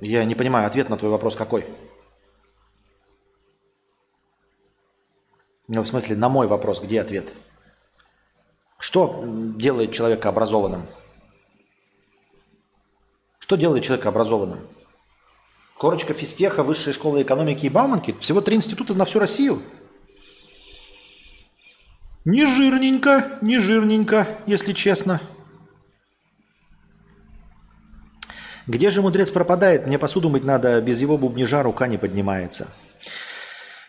Я не понимаю, ответ на твой вопрос какой? Ну, в смысле, на мой вопрос, где ответ? Что делает человека образованным? Что делает человека образованным? Корочка физтеха, высшая школа экономики и Бауманки? Всего три института на всю Россию? Не жирненько, не жирненько, если честно. Где же мудрец пропадает? Мне посуду мыть надо, без его бубнижа рука не поднимается.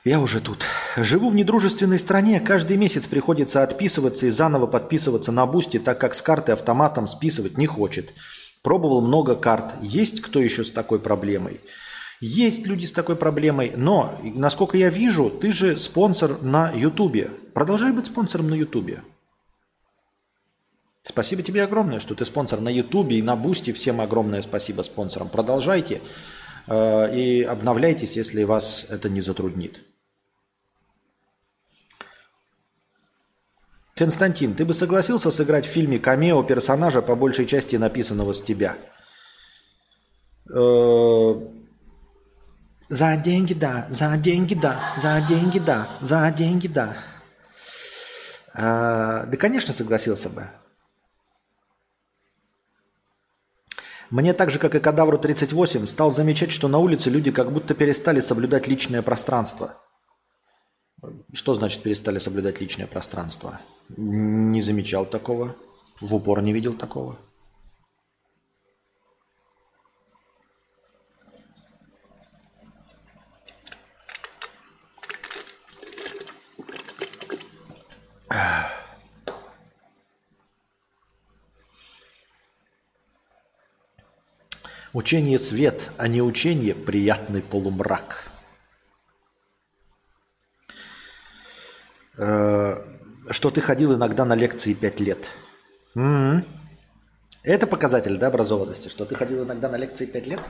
Я уже тут. Живу в недружественной стране, каждый месяц приходится отписываться и заново подписываться на Boosty, так как с карты автоматом списывать не хочет. Пробовал много карт. Есть кто еще с такой проблемой? Есть люди с такой проблемой, но, насколько я вижу, ты же спонсор на Ютубе. Продолжай быть спонсором на Ютубе. Спасибо тебе огромное, что ты спонсор на Ютубе и на Boosty. Всем огромное спасибо спонсорам. Продолжайте э, и обновляйтесь, если вас это не затруднит. Константин, ты бы согласился сыграть в фильме камео персонажа, по большей части написанного с тебя? Э, за деньги да, за деньги да, за деньги да, за деньги да. Э, да, конечно, согласился бы. Мне так же, как и кадавру 38, стал замечать, что на улице люди как будто перестали соблюдать личное пространство. Что значит перестали соблюдать личное пространство? Не замечал такого. В упор не видел такого. Учение свет, а не учение приятный полумрак. Что ты ходил иногда на лекции пять лет. М-м. Это показатель да, образованности, что ты ходил иногда на лекции пять лет?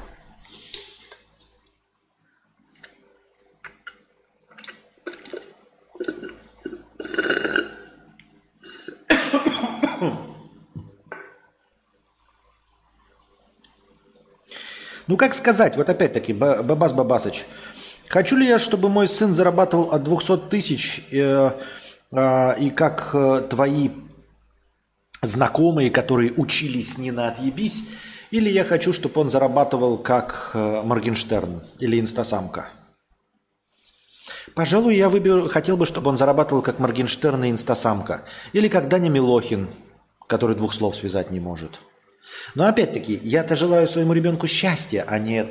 Ну, как сказать, вот опять-таки, Бабас Бабасыч, хочу ли я, чтобы мой сын зарабатывал от 200 тысяч, э, э, и как э, твои знакомые, которые учились не на отъебись, или я хочу, чтобы он зарабатывал как э, Моргенштерн или инстасамка. Пожалуй, я выберу, хотел бы, чтобы он зарабатывал как Моргенштерн и инстасамка. Или как Даня Милохин, который двух слов связать не может. Но опять-таки, я-то желаю своему ребенку счастья, а не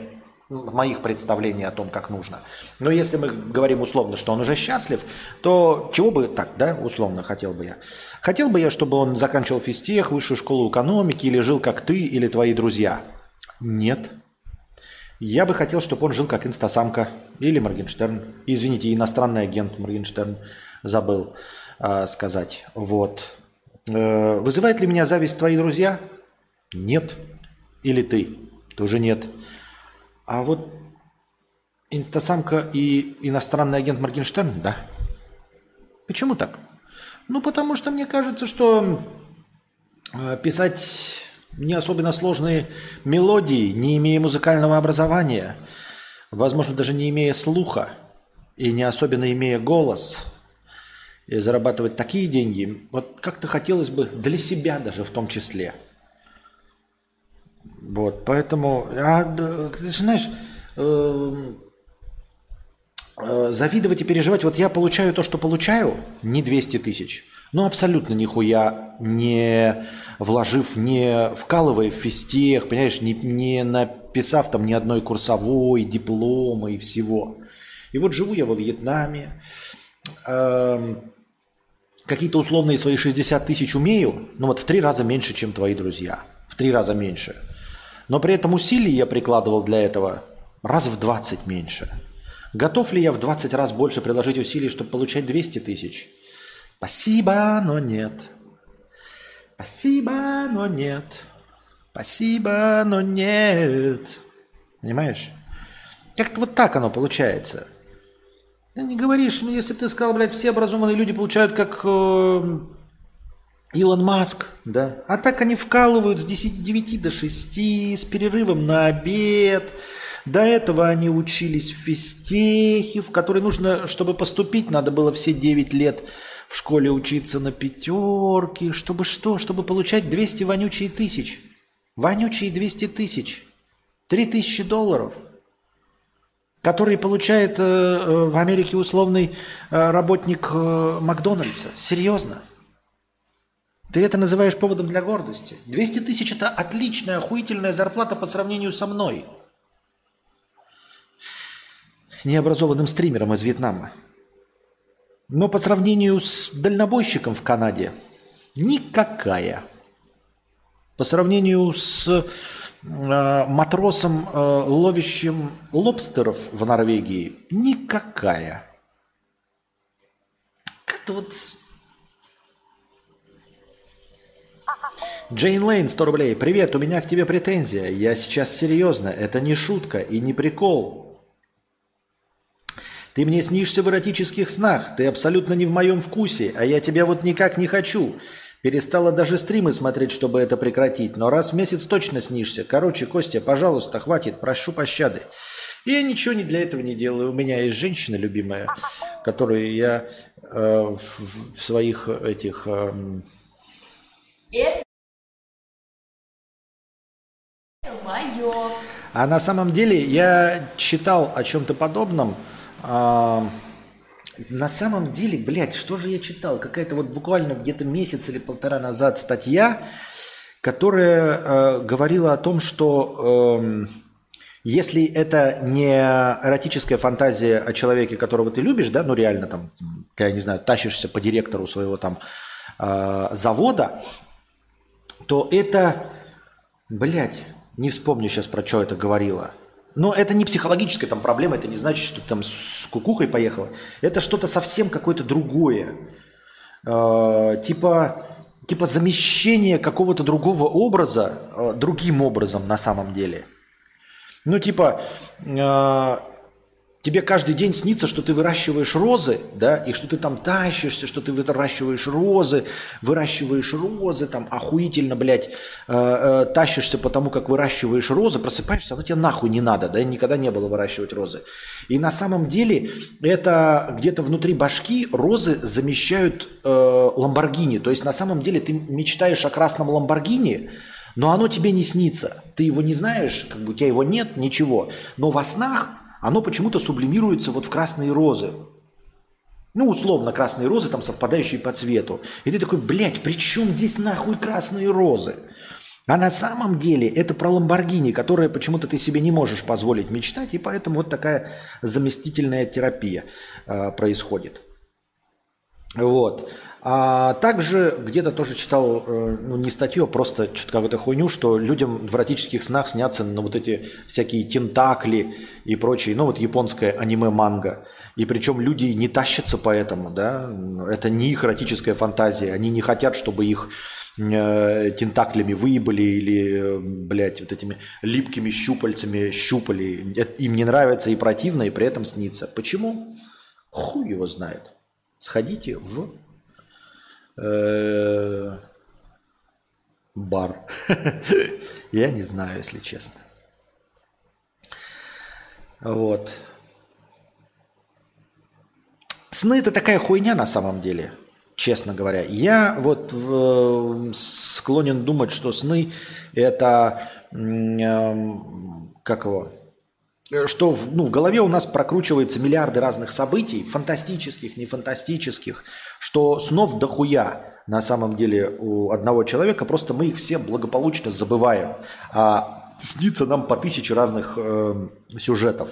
моих представлений о том, как нужно. Но если мы говорим условно, что он уже счастлив, то чего бы так, да, условно хотел бы я? Хотел бы я, чтобы он заканчивал физтех, высшую школу экономики или жил как ты или твои друзья? Нет. Я бы хотел, чтобы он жил как инстасамка или Моргенштерн. Извините, иностранный агент Моргенштерн забыл э, сказать. Вот. Э, вызывает ли меня зависть твои друзья? Нет. Или ты? Тоже нет. А вот инстасамка и иностранный агент Моргенштерн, да. Почему так? Ну, потому что мне кажется, что э, писать не особенно сложные мелодии, не имея музыкального образования, возможно, даже не имея слуха и не особенно имея голос, и зарабатывать такие деньги, вот как-то хотелось бы для себя даже в том числе – вот, поэтому, а, ты знаешь, э, э, завидовать и переживать, вот я получаю то, что получаю, не 200 тысяч, ну абсолютно нихуя не вложив, не вкалывая в физтех, понимаешь, не, не написав там ни одной курсовой, диплома и всего. И вот живу я во Вьетнаме, э, какие-то условные свои 60 тысяч умею, ну вот в три раза меньше, чем твои друзья, в три раза меньше – но при этом усилий я прикладывал для этого раз в 20 меньше. Готов ли я в 20 раз больше приложить усилий, чтобы получать 200 тысяч? Спасибо, но нет. Спасибо, но нет. Спасибо, но нет. Понимаешь? Как-то вот так оно получается. Ты не говоришь, если ты сказал, блядь, все образованные люди получают как э, Илон Маск, да. А так они вкалывают с 10, 9 до 6, с перерывом на обед. До этого они учились в физтехе, в который нужно, чтобы поступить, надо было все 9 лет в школе учиться на пятерке. Чтобы что? Чтобы получать 200 вонючие тысяч. Вонючие 200 тысяч. 3000 долларов. Которые получает э, э, в Америке условный э, работник э, Макдональдса. Серьезно. Ты это называешь поводом для гордости? 200 тысяч – это отличная, охуительная зарплата по сравнению со мной. Необразованным стримером из Вьетнама. Но по сравнению с дальнобойщиком в Канаде – никакая. По сравнению с э, матросом, э, ловящим лобстеров в Норвегии – никакая. Как-то вот Джейн Лейн, 100 рублей. Привет, у меня к тебе претензия. Я сейчас серьезно. Это не шутка и не прикол. Ты мне снишься в эротических снах. Ты абсолютно не в моем вкусе, а я тебя вот никак не хочу. Перестала даже стримы смотреть, чтобы это прекратить. Но раз в месяц точно снишься. Короче, Костя, пожалуйста, хватит, прошу пощады. И я ничего не для этого не делаю. У меня есть женщина любимая, которую я э, в, в своих этих... Э, мое. А на самом деле я читал о чем-то подобном. А, на самом деле, блядь, что же я читал? Какая-то вот буквально где-то месяц или полтора назад статья, которая э, говорила о том, что э, если это не эротическая фантазия о человеке, которого ты любишь, да, ну реально там, я не знаю, тащишься по директору своего там э, завода, то это, блядь, не вспомню сейчас, про что это говорила. Но это не психологическая там проблема, это не значит, что там с кукухой поехала. Это что-то совсем какое-то другое. Э, типа, типа замещение какого-то другого образа э, другим образом на самом деле. Ну, типа, э, Тебе каждый день снится, что ты выращиваешь розы, да, и что ты там тащишься, что ты выращиваешь розы, выращиваешь розы, там охуительно, блядь, э, э, тащишься потому, как выращиваешь розы, просыпаешься, оно тебе нахуй не надо, да, никогда не было выращивать розы. И на самом деле это где-то внутри башки розы замещают э, ламборгини, то есть на самом деле ты мечтаешь о красном ламборгини, но оно тебе не снится. Ты его не знаешь, как бы у тебя его нет, ничего. Но во снах оно почему-то сублимируется вот в красные розы. Ну, условно, красные розы, там совпадающие по цвету. И ты такой, блядь, при чем здесь нахуй красные розы? А на самом деле это про Ламборгини, которое почему-то ты себе не можешь позволить мечтать, и поэтому вот такая заместительная терапия э, происходит. Вот. А также где-то тоже читал, э, ну не статью, а просто что-то какую-то хуйню, что людям в эротических снах снятся на вот эти всякие тентакли и прочие, ну вот японское аниме-манга. И причем люди не тащатся по этому, да, это не их эротическая фантазия, они не хотят, чтобы их э, тентаклями выебали или, блядь, вот этими липкими щупальцами щупали. Им не нравится и противно, и при этом снится. Почему? Хуй его знает. Сходите в бар. [LAUGHS] Я не знаю, если честно. Вот. Сны это такая хуйня на самом деле, честно говоря. Я вот в, склонен думать, что сны это э, как его Э, что в, ну, в голове у нас прокручивается миллиарды разных событий, фантастических, не фантастических, что снов дохуя на самом деле у одного человека, просто мы их все благополучно забываем. А снится нам по тысяче разных э, сюжетов.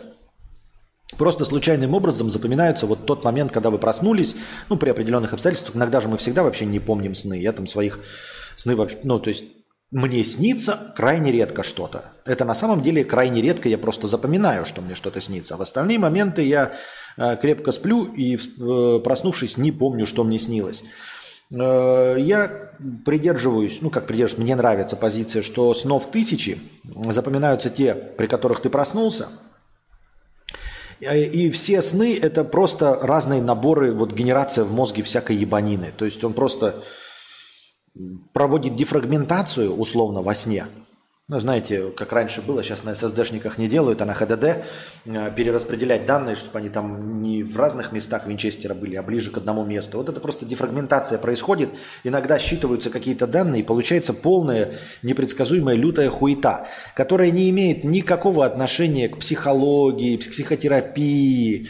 Просто случайным образом запоминаются вот тот момент, когда вы проснулись, ну, при определенных обстоятельствах. Иногда же мы всегда вообще не помним сны. Я там своих сны вообще, ну, то есть мне снится крайне редко что-то. Это на самом деле крайне редко, я просто запоминаю, что мне что-то снится. А в остальные моменты я э, крепко сплю и, э, проснувшись, не помню, что мне снилось. Э, я придерживаюсь, ну как придерживаюсь, мне нравится позиция, что снов тысячи, запоминаются те, при которых ты проснулся, и все сны – это просто разные наборы, вот генерация в мозге всякой ебанины. То есть он просто проводит дефрагментацию условно во сне. Ну, знаете, как раньше было, сейчас на SSD-шниках не делают, а на HDD э, перераспределять данные, чтобы они там не в разных местах Винчестера были, а ближе к одному месту. Вот это просто дефрагментация происходит. Иногда считываются какие-то данные, и получается полная, непредсказуемая, лютая хуета, которая не имеет никакого отношения к психологии, к психотерапии,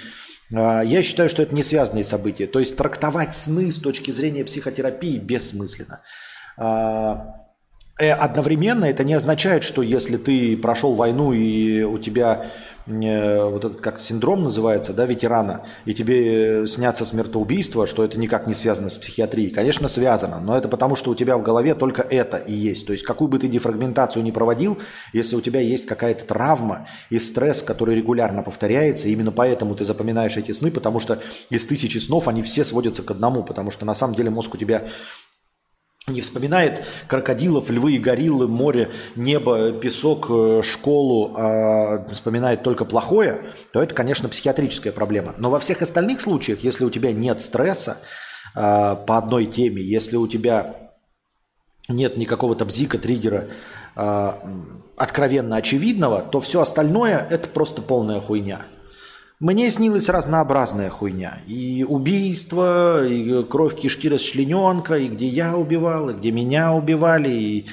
я считаю, что это не связанные события. То есть трактовать сны с точки зрения психотерапии бессмысленно. Э, одновременно это не означает, что если ты прошел войну и у тебя Э, вот этот как синдром называется, да, ветерана, и тебе снятся смертоубийства, что это никак не связано с психиатрией. Конечно, связано, но это потому, что у тебя в голове только это и есть. То есть какую бы ты дефрагментацию ни проводил, если у тебя есть какая-то травма и стресс, который регулярно повторяется, именно поэтому ты запоминаешь эти сны, потому что из тысячи снов они все сводятся к одному, потому что на самом деле мозг у тебя не вспоминает крокодилов, львы, гориллы, море, небо, песок, э, школу, а вспоминает только плохое, то это, конечно, психиатрическая проблема. Но во всех остальных случаях, если у тебя нет стресса а, по одной теме, если у тебя нет никакого то бзика, триггера а, откровенно очевидного, то все остальное это просто полная хуйня. Мне снилась разнообразная хуйня. И убийство, и кровь кишки расчлененка, и где я убивал, и где меня убивали, и,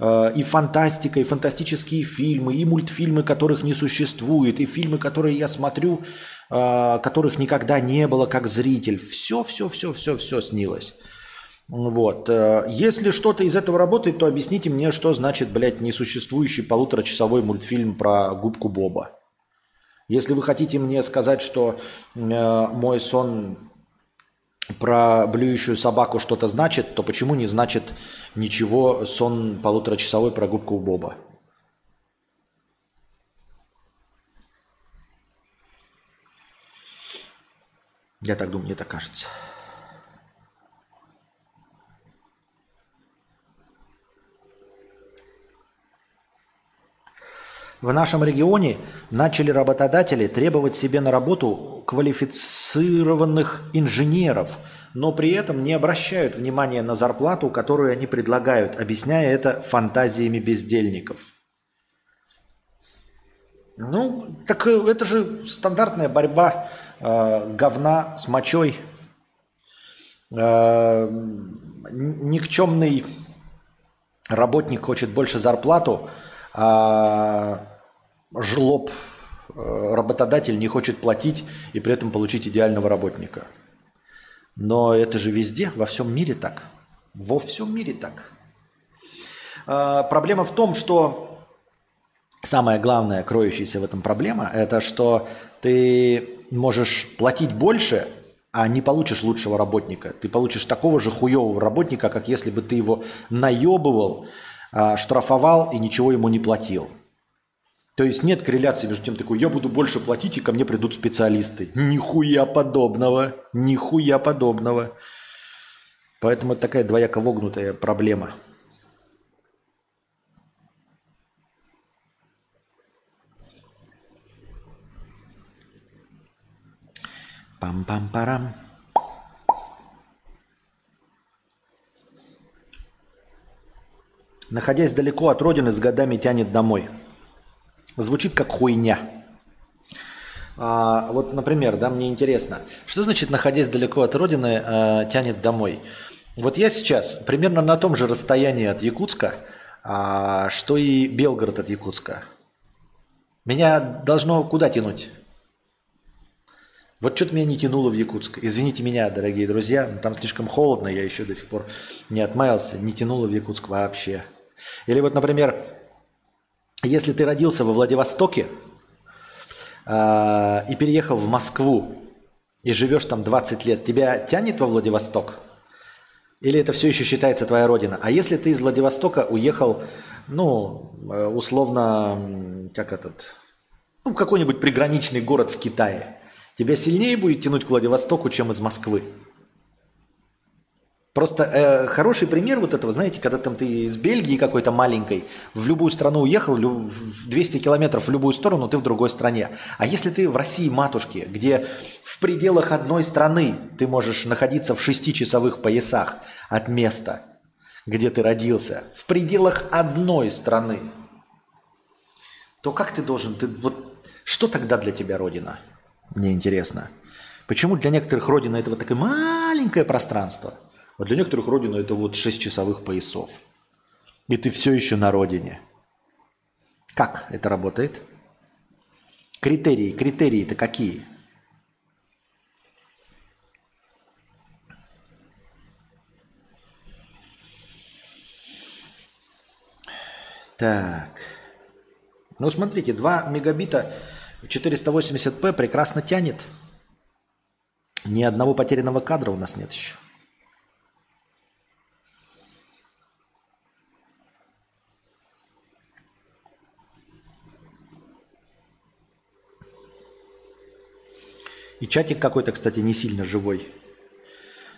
э, и фантастика, и фантастические фильмы, и мультфильмы, которых не существует, и фильмы, которые я смотрю, э, которых никогда не было как зритель. Все, все, все, все, все снилось. Вот. Э, если что-то из этого работает, то объясните мне, что значит, блядь, несуществующий полуторачасовой мультфильм про губку Боба. Если вы хотите мне сказать, что э, мой сон про блюющую собаку что-то значит, то почему не значит ничего сон полуторачасовой про губку Боба? Я так думаю, мне так кажется. В нашем регионе начали работодатели требовать себе на работу квалифицированных инженеров, но при этом не обращают внимания на зарплату, которую они предлагают, объясняя это фантазиями бездельников. Ну, так э, это же стандартная борьба э, говна с мочой. Э, никчемный работник хочет больше зарплату, а жлоб э, работодатель не хочет платить и при этом получить идеального работника. Но это же везде, во всем мире так. Во всем мире так. А, проблема в том, что самое главное, кроющееся в этом проблема, это что ты можешь платить больше, а не получишь лучшего работника. Ты получишь такого же хуевого работника, как если бы ты его наебывал, а, штрафовал и ничего ему не платил. То есть нет корреляции между тем, такой, я буду больше платить, и ко мне придут специалисты. Нихуя подобного. Нихуя подобного. Поэтому это такая двояко вогнутая проблема. Пам-пам-парам. Находясь далеко от родины, с годами тянет домой – Звучит как хуйня. А, вот, например, да, мне интересно, что значит, находясь далеко от родины, а, тянет домой? Вот я сейчас примерно на том же расстоянии от Якутска, а, что и Белгород от Якутска. Меня должно куда тянуть? Вот что-то меня не тянуло в Якутск. Извините меня, дорогие друзья, там слишком холодно, я еще до сих пор не отмаялся, не тянуло в Якутск вообще. Или вот, например, если ты родился во Владивостоке э, и переехал в Москву и живешь там 20 лет, тебя тянет во Владивосток? Или это все еще считается твоя родина? А если ты из Владивостока уехал, ну, э, условно, как этот, ну, какой-нибудь приграничный город в Китае, тебя сильнее будет тянуть к Владивостоку, чем из Москвы? Просто э, хороший пример вот этого, знаете, когда там ты из Бельгии какой-то маленькой в любую страну уехал, в 200 километров в любую сторону, ты в другой стране. А если ты в России матушке, где в пределах одной страны ты можешь находиться в шестичасовых поясах от места, где ты родился, в пределах одной страны, то как ты должен, ты, вот, что тогда для тебя Родина? Мне интересно. Почему для некоторых Родина это вот такое маленькое пространство – а для некоторых родина это вот 6 часовых поясов. И ты все еще на родине. Как это работает? Критерии, критерии-то какие? Так. Ну, смотрите, 2 мегабита 480p прекрасно тянет. Ни одного потерянного кадра у нас нет еще. И чатик какой-то, кстати, не сильно живой.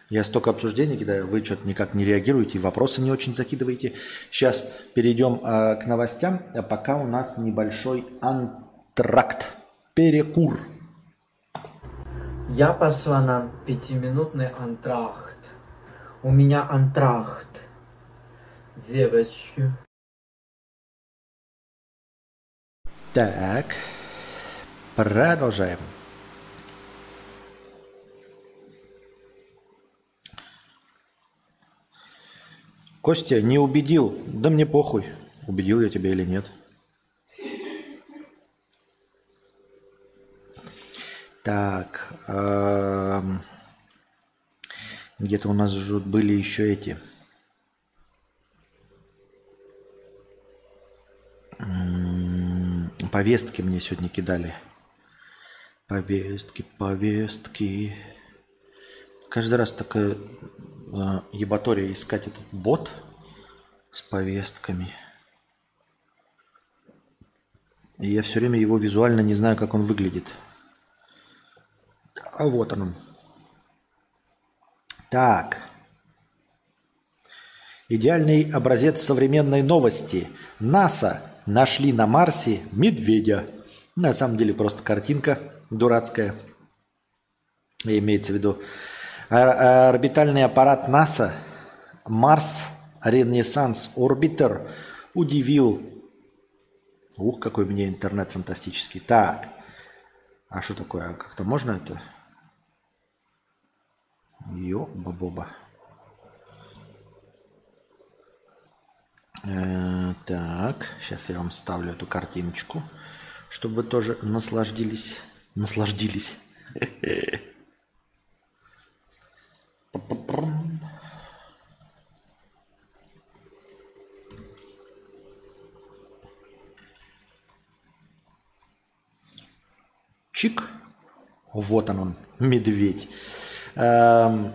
Я столько обсуждений кидаю, вы что-то никак не реагируете, вопросы не очень закидываете. Сейчас перейдем э, к новостям, а пока у нас небольшой антракт, перекур. Я пошла на пятиминутный антрахт. У меня антрахт. Девочки. Так, продолжаем. Костя, не убедил. Да мне похуй, убедил я тебя или нет. Так, где-то у нас же были еще эти. Повестки мне сегодня кидали. Повестки, повестки. Каждый раз такая э, ебатория искать этот бот с повестками. И я все время его визуально не знаю, как он выглядит. А вот он. Так. Идеальный образец современной новости. НАСА нашли на Марсе медведя. На самом деле просто картинка дурацкая. Имеется в виду орбитальный аппарат НАСА Марс Ренессанс Орбитер удивил. Ух, какой у меня интернет фантастический. Так, а что такое? А как-то можно это? Ёба-боба. Э, так, сейчас я вам ставлю эту картиночку, чтобы тоже наслаждились. Наслаждились. [LAUGHS] Чик. Вот он, он медведь. Эм,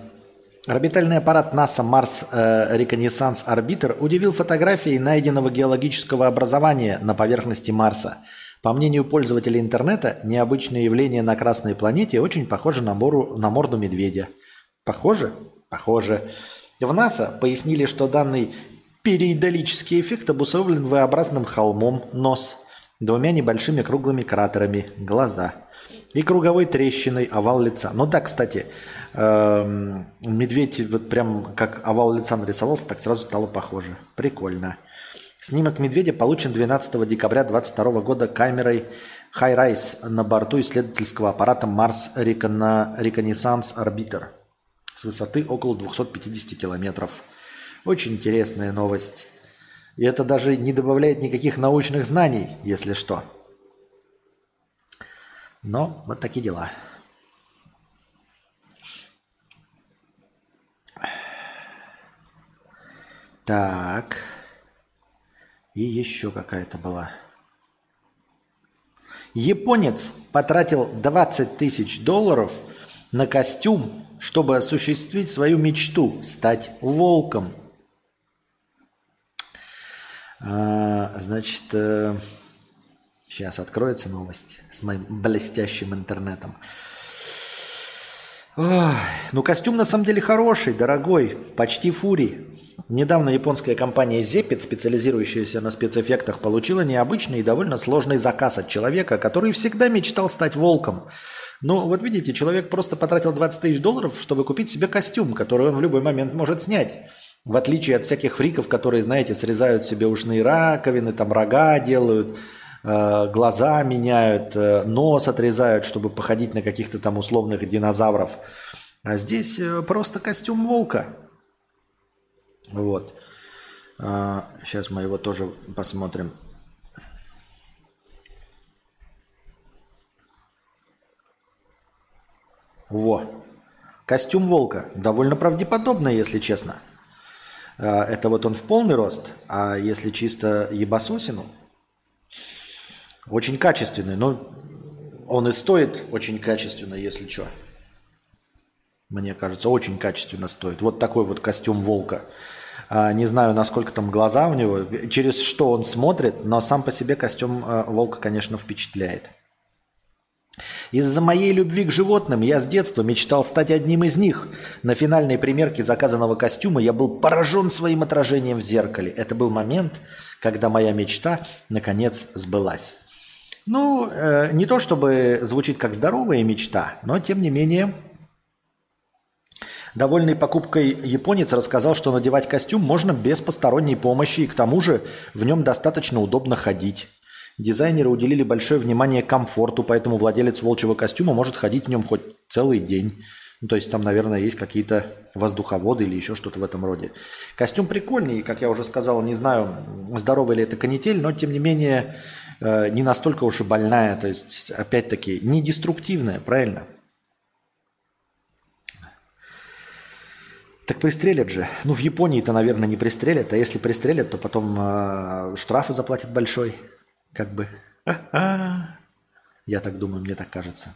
орбитальный аппарат НАСА Марс Реконессанс Арбитр удивил фотографией найденного геологического образования на поверхности Марса. По мнению пользователей интернета, необычное явление на Красной планете очень похоже на, мору, на морду медведя. Похоже? Похоже. В НАСА пояснили, что данный периодолический эффект обусловлен V-образным холмом нос, двумя небольшими круглыми кратерами глаза – и круговой трещиной овал лица. Ну да, кстати, эм, медведь вот прям как овал лица нарисовался, так сразу стало похоже. Прикольно. Снимок медведя получен 12 декабря 2022 года камерой High-Rise на борту исследовательского аппарата Mars Reconnaissance Orbiter с высоты около 250 километров. Очень интересная новость. И это даже не добавляет никаких научных знаний, если что. Но вот такие дела. Так. И еще какая-то была. Японец потратил 20 тысяч долларов на костюм, чтобы осуществить свою мечту – стать волком. А, значит, э, Сейчас откроется новость с моим блестящим интернетом. Ой, ну костюм на самом деле хороший, дорогой, почти фури. Недавно японская компания Zepit, специализирующаяся на спецэффектах, получила необычный и довольно сложный заказ от человека, который всегда мечтал стать волком. Но вот видите, человек просто потратил 20 тысяч долларов, чтобы купить себе костюм, который он в любой момент может снять. В отличие от всяких фриков, которые, знаете, срезают себе ушные раковины, там рога делают – Э, глаза меняют, э, нос отрезают, чтобы походить на каких-то там условных динозавров. А здесь э, просто костюм волка. Вот. Сейчас мы его тоже посмотрим. Во. Костюм волка. Довольно правдеподобно, если честно. Это вот он в полный рост, а если чисто ебасосину – очень качественный, но он и стоит очень качественно, если что. Мне кажется, очень качественно стоит. Вот такой вот костюм волка. А, не знаю, насколько там глаза у него, через что он смотрит, но сам по себе костюм а, волка, конечно, впечатляет. Из-за моей любви к животным я с детства мечтал стать одним из них. На финальной примерке заказанного костюма я был поражен своим отражением в зеркале. Это был момент, когда моя мечта наконец сбылась. Ну, э, не то чтобы звучит как здоровая мечта, но тем не менее, довольный покупкой японец рассказал, что надевать костюм можно без посторонней помощи, и к тому же в нем достаточно удобно ходить. Дизайнеры уделили большое внимание комфорту, поэтому владелец волчьего костюма может ходить в нем хоть целый день. Ну, то есть там, наверное, есть какие-то воздуховоды или еще что-то в этом роде. Костюм прикольный, как я уже сказал, не знаю, здоровый ли это канитель, но тем не менее Э, не настолько уж и больная, то есть, опять-таки, не деструктивная, правильно? Так пристрелят же. Ну, в Японии-то, наверное, не пристрелят, а если пристрелят, то потом э, штрафы заплатят большой. Как бы. Я так думаю, мне так кажется.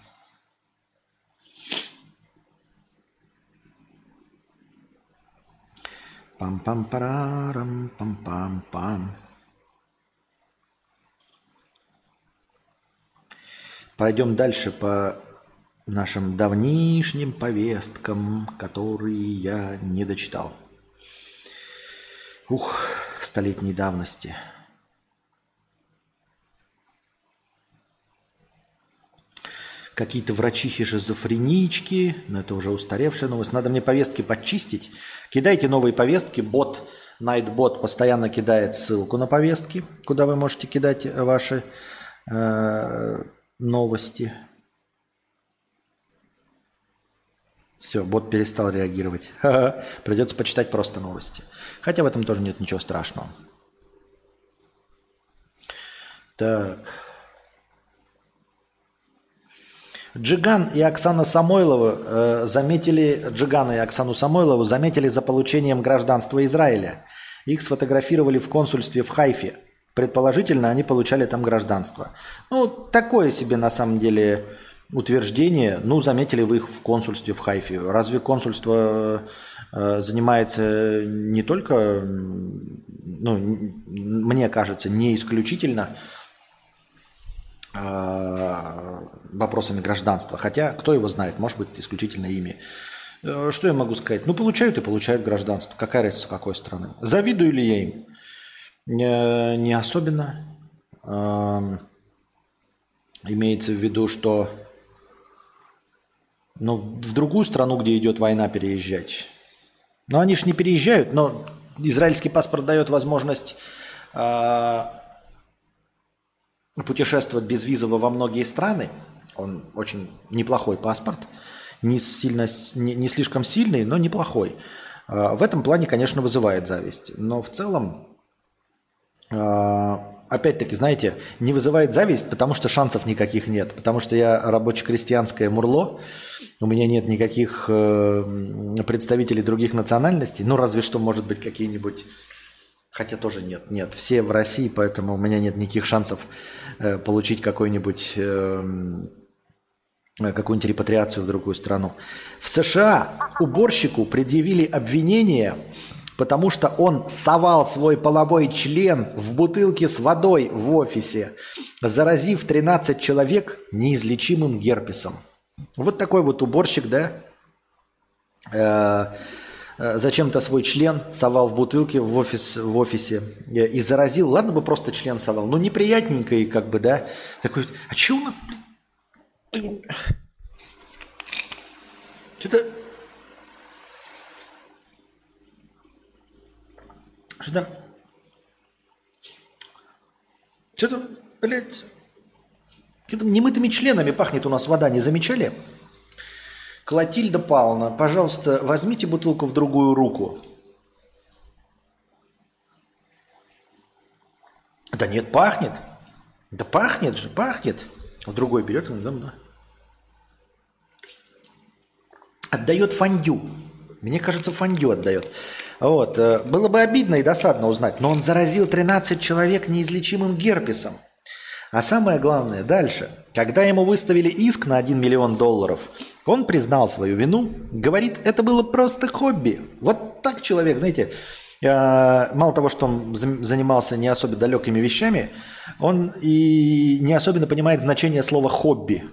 Пам-пам-парам, пам-пам-пам. Пройдем дальше по нашим давнишним повесткам, которые я не дочитал. Ух, столетней давности. Какие-то врачихи-шизофренички. Но это уже устаревшая новость. Надо мне повестки подчистить. Кидайте новые повестки. Бот, Nightbot постоянно кидает ссылку на повестки, куда вы можете кидать ваши э, новости. Все, бот перестал реагировать. [LAUGHS] Придется почитать просто новости. Хотя в этом тоже нет ничего страшного. Так. Джиган и Оксана Самойлова э, заметили, Джигана и Оксану Самойлову заметили за получением гражданства Израиля. Их сфотографировали в консульстве в Хайфе. Предположительно, они получали там гражданство. Ну, такое себе на самом деле утверждение, ну, заметили вы их в консульстве в Хайфе. Разве консульство э, занимается не только, ну, мне кажется, не исключительно вопросами гражданства. Хотя, кто его знает, может быть, исключительно ими. Э, что я могу сказать? Ну, получают и получают гражданство. Какая разница, какой страны? Завидую ли я им? Не особенно. Эм, имеется в виду, что ну, в другую страну, где идет война, переезжать. Но они же не переезжают, но израильский паспорт дает возможность э, путешествовать безвизово во многие страны. Он очень неплохой паспорт, не, сильно, не, не слишком сильный, но неплохой. Э, в этом плане, конечно, вызывает зависть. Но в целом э, опять-таки, знаете, не вызывает зависть, потому что шансов никаких нет. Потому что я рабоче-крестьянское мурло, у меня нет никаких э, представителей других национальностей. Ну, разве что, может быть, какие-нибудь... Хотя тоже нет, нет. Все в России, поэтому у меня нет никаких шансов э, получить какой-нибудь... Э, какую-нибудь репатриацию в другую страну. В США уборщику предъявили обвинение потому что он совал свой половой член в бутылке с водой в офисе, заразив 13 человек неизлечимым герпесом. Вот такой вот уборщик, да, э, э, зачем-то свой член совал в бутылке в, офис, в офисе и заразил. Ладно бы просто член совал, ну неприятненько и как бы, да. Такой, а что у нас, блин, что-то Что-то... Что-то, блядь, какими-то немытыми членами пахнет у нас вода, не замечали? Клотильда Павловна, пожалуйста, возьмите бутылку в другую руку. Да нет, пахнет. Да пахнет же, пахнет. В другой берет, да, да. Отдает фондю. Мне кажется, фондю отдает. Вот. Э, было бы обидно и досадно узнать, но он заразил 13 человек неизлечимым герпесом. А самое главное, дальше. Когда ему выставили иск на 1 миллион долларов, он признал свою вину, говорит, это было просто хобби. Вот так человек, знаете, э, мало того, что он занимался не особо далекими вещами, он и не особенно понимает значение слова «хобби».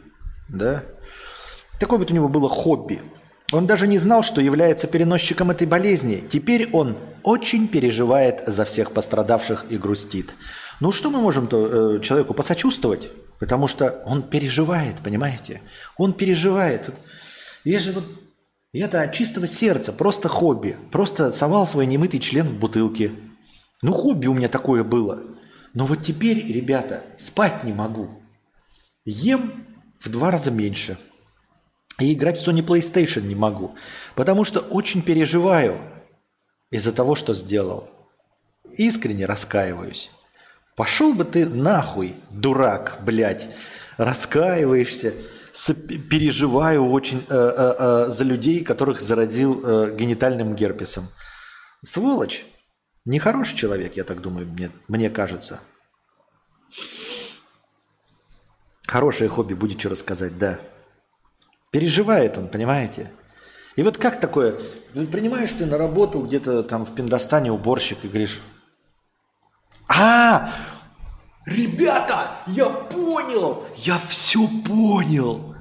Да? Такое вот у него было хобби – он даже не знал, что является переносчиком этой болезни. Теперь он очень переживает за всех пострадавших и грустит. Ну что мы можем-то э, человеку посочувствовать? Потому что он переживает, понимаете? Он переживает. Я же вот, я-то от чистого сердца, просто хобби. Просто совал свой немытый член в бутылке. Ну хобби у меня такое было. Но вот теперь, ребята, спать не могу. Ем в два раза меньше – и играть в Sony PlayStation не могу, потому что очень переживаю из-за того, что сделал. Искренне раскаиваюсь. Пошел бы ты нахуй, дурак, блядь. Раскаиваешься, переживаю очень э, э, э, за людей, которых зародил э, генитальным герпесом. Сволочь. Нехороший человек, я так думаю, мне, мне кажется. Хорошее хобби, будет что рассказать, да. Переживает он, понимаете? И вот как такое? Принимаешь ты на работу где-то там в Пиндостане уборщик и говоришь, а, ребята, я понял, я все понял.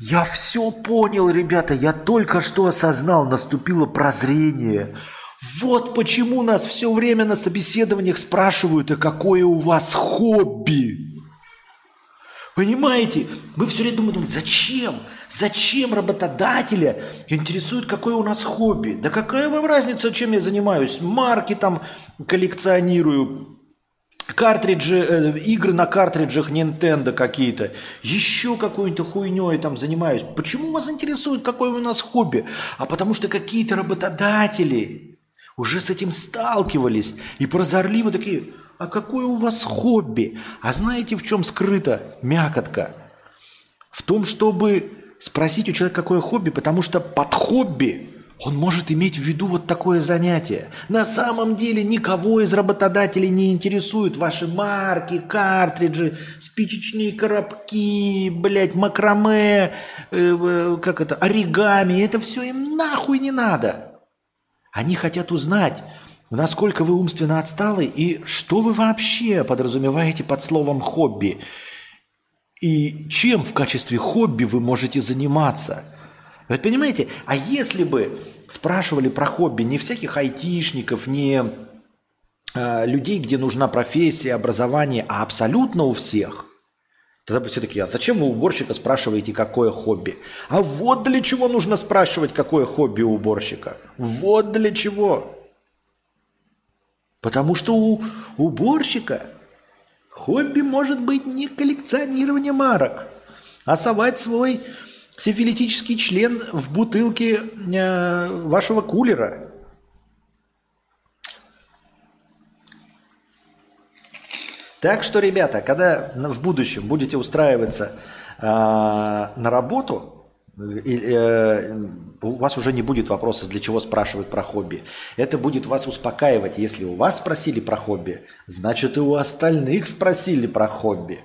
Я все понял, ребята, я только что осознал, наступило прозрение. Вот почему нас все время на собеседованиях спрашивают, а какое у вас хобби? Понимаете? Мы все время думаем, зачем? Зачем работодателя интересует, какое у нас хобби? Да какая вам разница, чем я занимаюсь? Марки там коллекционирую, картриджи, э, игры на картриджах Nintendo какие-то, еще какой-то хуйней там занимаюсь. Почему вас интересует, какое у нас хобби? А потому что какие-то работодатели уже с этим сталкивались и прозорливо такие, а какое у вас хобби? А знаете, в чем скрыта мякотка? В том, чтобы спросить у человека, какое хобби, потому что под хобби он может иметь в виду вот такое занятие. На самом деле никого из работодателей не интересуют ваши марки, картриджи, спичечные коробки, блядь, макраме, э, э, как это, оригами. Это все им нахуй не надо. Они хотят узнать, насколько вы умственно отсталы и что вы вообще подразумеваете под словом «хобби». И чем в качестве хобби вы можете заниматься? Вы понимаете? А если бы спрашивали про хобби не всяких айтишников, не э, людей, где нужна профессия, образование, а абсолютно у всех, тогда бы все таки а зачем вы уборщика спрашиваете, какое хобби? А вот для чего нужно спрашивать, какое хобби у уборщика. Вот для чего. Потому что у уборщика хобби может быть не коллекционирование марок, а совать свой сифилитический член в бутылке э, вашего кулера. Так что, ребята, когда в будущем будете устраиваться э, на работу, и, э, у вас уже не будет вопроса, для чего спрашивать про хобби. Это будет вас успокаивать. Если у вас спросили про хобби, значит и у остальных спросили про хобби.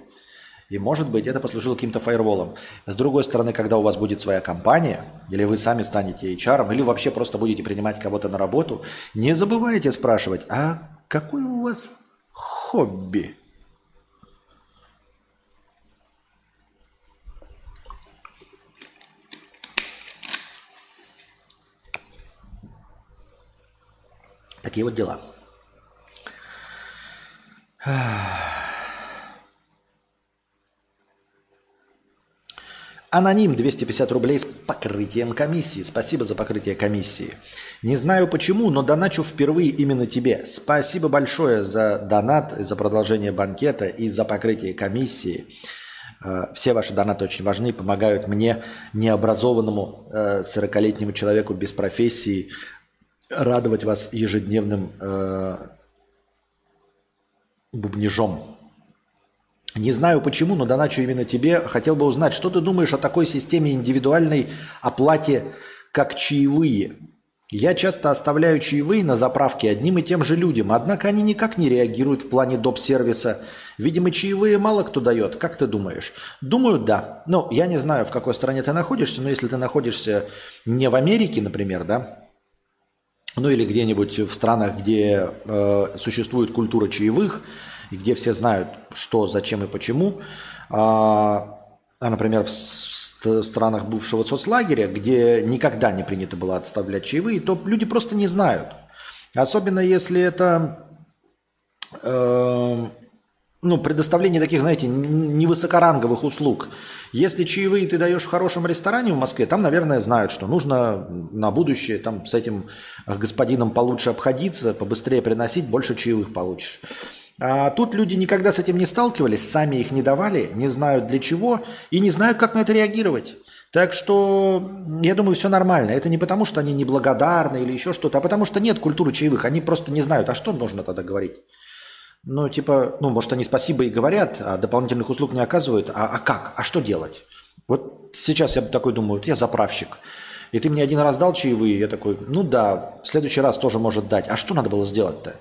И может быть это послужило каким-то фаерволом. С другой стороны, когда у вас будет своя компания, или вы сами станете HR, или вообще просто будете принимать кого-то на работу, не забывайте спрашивать, а какое у вас хобби? Такие вот дела. Аноним 250 рублей с покрытием комиссии. Спасибо за покрытие комиссии. Не знаю почему, но доначу впервые именно тебе. Спасибо большое за донат, за продолжение банкета и за покрытие комиссии. Э, все ваши донаты очень важны, помогают мне, необразованному 40-летнему э, человеку без профессии, радовать вас ежедневным э, бубнижом. Не знаю почему, но доначу именно тебе. Хотел бы узнать, что ты думаешь о такой системе индивидуальной оплате, как чаевые? Я часто оставляю чаевые на заправке одним и тем же людям, однако они никак не реагируют в плане доп-сервиса. Видимо, чаевые мало кто дает. Как ты думаешь? Думаю, да. Ну, я не знаю, в какой стране ты находишься, но если ты находишься не в Америке, например, да, ну или где-нибудь в странах, где э, существует культура чаевых, и где все знают, что, зачем и почему, а, а например, в странах бывшего соцлагеря, где никогда не принято было отставлять чаевые, то люди просто не знают. Особенно если это э, ну, предоставление таких, знаете, невысокоранговых услуг. Если чаевые ты даешь в хорошем ресторане в Москве, там, наверное, знают, что нужно на будущее там с этим господином получше обходиться, побыстрее приносить, больше чаевых получишь. А тут люди никогда с этим не сталкивались, сами их не давали, не знают для чего и не знают, как на это реагировать. Так что, я думаю, все нормально. Это не потому, что они неблагодарны или еще что-то, а потому что нет культуры чаевых. Они просто не знают, а что нужно тогда говорить. Ну, типа, ну, может, они спасибо и говорят, а дополнительных услуг не оказывают. А, а как? А что делать? Вот сейчас я такой думаю, вот я заправщик. И ты мне один раз дал чаевые, я такой, ну да, в следующий раз тоже может дать. А что надо было сделать-то?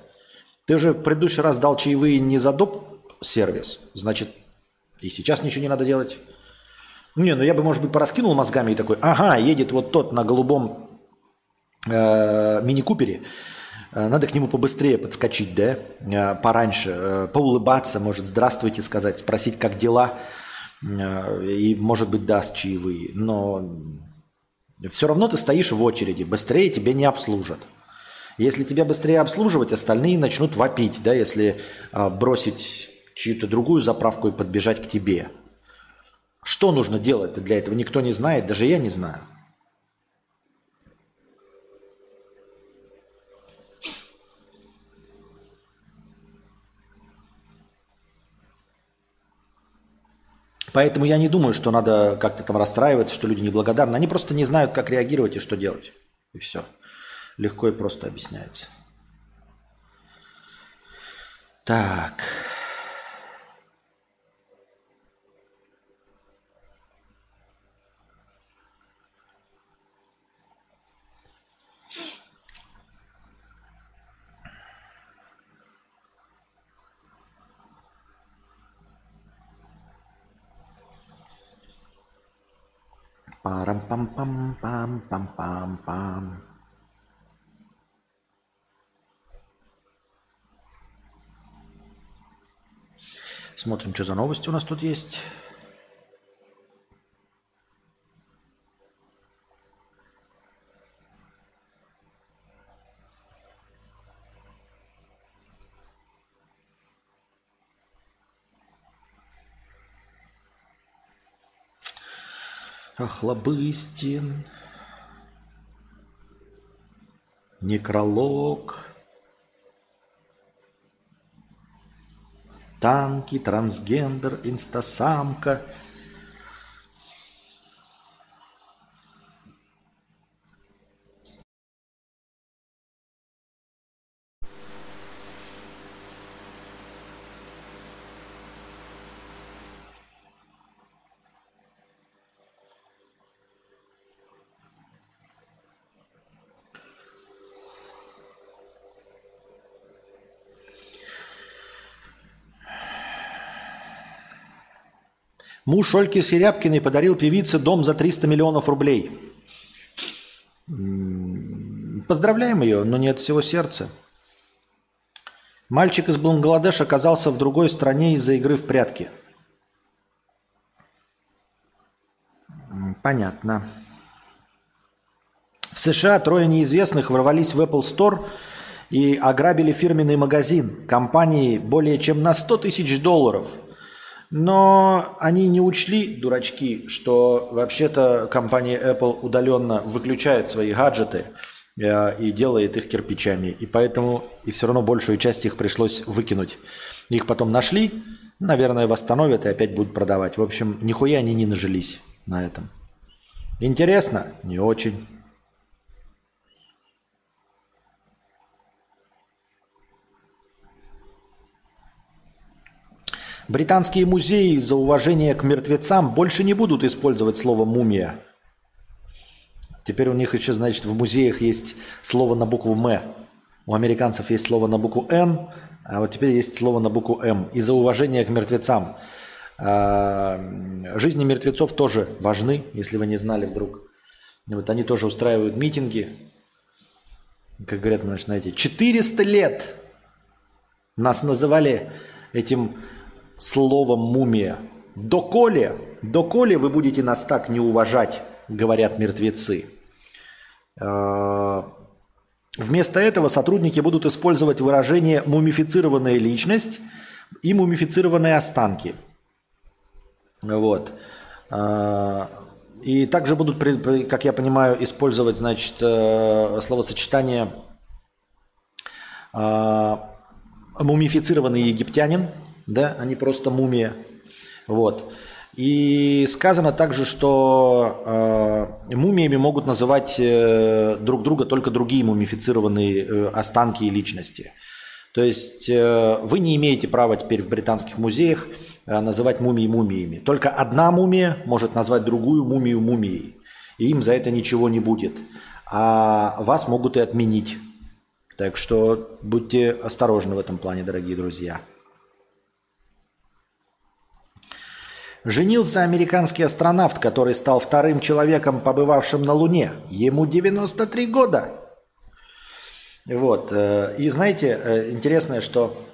Ты же в предыдущий раз дал чаевые не за доп. сервис, значит, и сейчас ничего не надо делать. Не, ну я бы, может быть, пораскинул мозгами и такой, ага, едет вот тот на голубом э, мини-купере, э, надо к нему побыстрее подскочить, да, э, пораньше, э, поулыбаться, может, здравствуйте сказать, спросить, как дела, и, может быть, даст чаевые. Но все равно ты стоишь в очереди, быстрее тебя не обслужат. Если тебя быстрее обслуживать, остальные начнут вопить, да, если а, бросить чью-то другую заправку и подбежать к тебе. Что нужно делать для этого? Никто не знает, даже я не знаю. Поэтому я не думаю, что надо как-то там расстраиваться, что люди неблагодарны. Они просто не знают, как реагировать и что делать. И все. Легко и просто объясняется. Так. Парам-пам-пам-пам-пам-пам-пам. Смотрим, что за новости у нас тут есть. Охлобыстин. Некролог. Танки, трансгендер, инстасамка. Муж Ольки Серябкиной подарил певице дом за 300 миллионов рублей. Поздравляем ее, но не от всего сердца. Мальчик из Бангладеш оказался в другой стране из-за игры в прятки. Понятно. В США трое неизвестных ворвались в Apple Store и ограбили фирменный магазин компании более чем на 100 тысяч долларов – но они не учли, дурачки, что вообще-то компания Apple удаленно выключает свои гаджеты э, и делает их кирпичами. И поэтому и все равно большую часть их пришлось выкинуть. Их потом нашли, наверное, восстановят и опять будут продавать. В общем, нихуя они не нажились на этом. Интересно? Не очень. Британские музеи из-за уважения к мертвецам больше не будут использовать слово «мумия». Теперь у них еще, значит, в музеях есть слово на букву «М». У американцев есть слово на букву «Н», а вот теперь есть слово на букву «М». Из-за уважения к мертвецам. А, жизни мертвецов тоже важны, если вы не знали вдруг. Вот они тоже устраивают митинги. Как говорят, знаете, 400 лет нас называли этим словом «мумия». «Доколе, доколе вы будете нас так не уважать», говорят мертвецы. А, вместо этого сотрудники будут использовать выражение «мумифицированная личность» и «мумифицированные останки». Вот. А, и также будут, как я понимаю, использовать, значит, э, словосочетание а, «мумифицированный египтянин», да, они просто мумия. Вот. И сказано также, что э, мумиями могут называть э, друг друга только другие мумифицированные э, останки и личности. То есть э, вы не имеете права теперь в британских музеях э, называть мумии мумиями. Только одна мумия может назвать другую мумию мумией. И им за это ничего не будет. А вас могут и отменить. Так что будьте осторожны в этом плане, дорогие друзья. Женился американский астронавт, который стал вторым человеком, побывавшим на Луне. Ему 93 года. Вот. Э, и знаете, э, интересное, что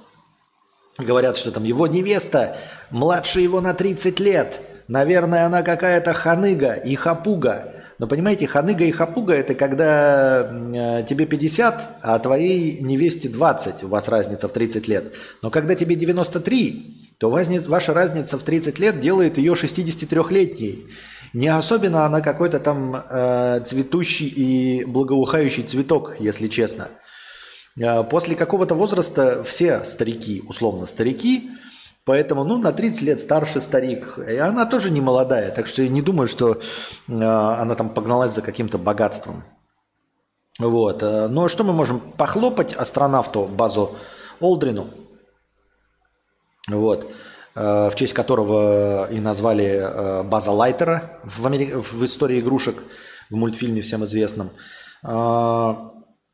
говорят, что там его невеста младше его на 30 лет. Наверное, она какая-то ханыга и хапуга. Но понимаете, ханыга и хапуга это когда э, тебе 50, а твоей невесте 20. У вас разница в 30 лет. Но когда тебе 93, то ваша разница в 30 лет делает ее 63-летней. Не особенно она какой-то там э, цветущий и благоухающий цветок, если честно. Э, после какого-то возраста все старики, условно старики, поэтому ну, на 30 лет старше старик. И она тоже не молодая, так что я не думаю, что э, она там погналась за каким-то богатством. Вот. Э, но что мы можем похлопать астронавту Базу Олдрину? Вот. Э, в честь которого и назвали э, База Лайтера в, Амери... в истории игрушек, в мультфильме всем известном.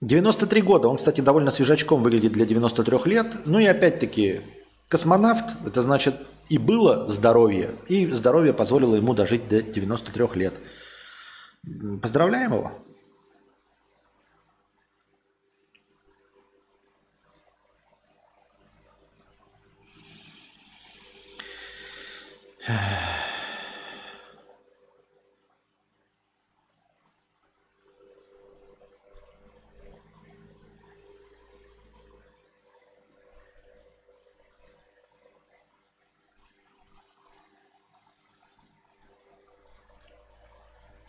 93 года. Он, кстати, довольно свежачком выглядит для 93 лет. Ну и опять-таки, космонавт, это значит и было здоровье, и здоровье позволило ему дожить до 93 лет. Поздравляем его.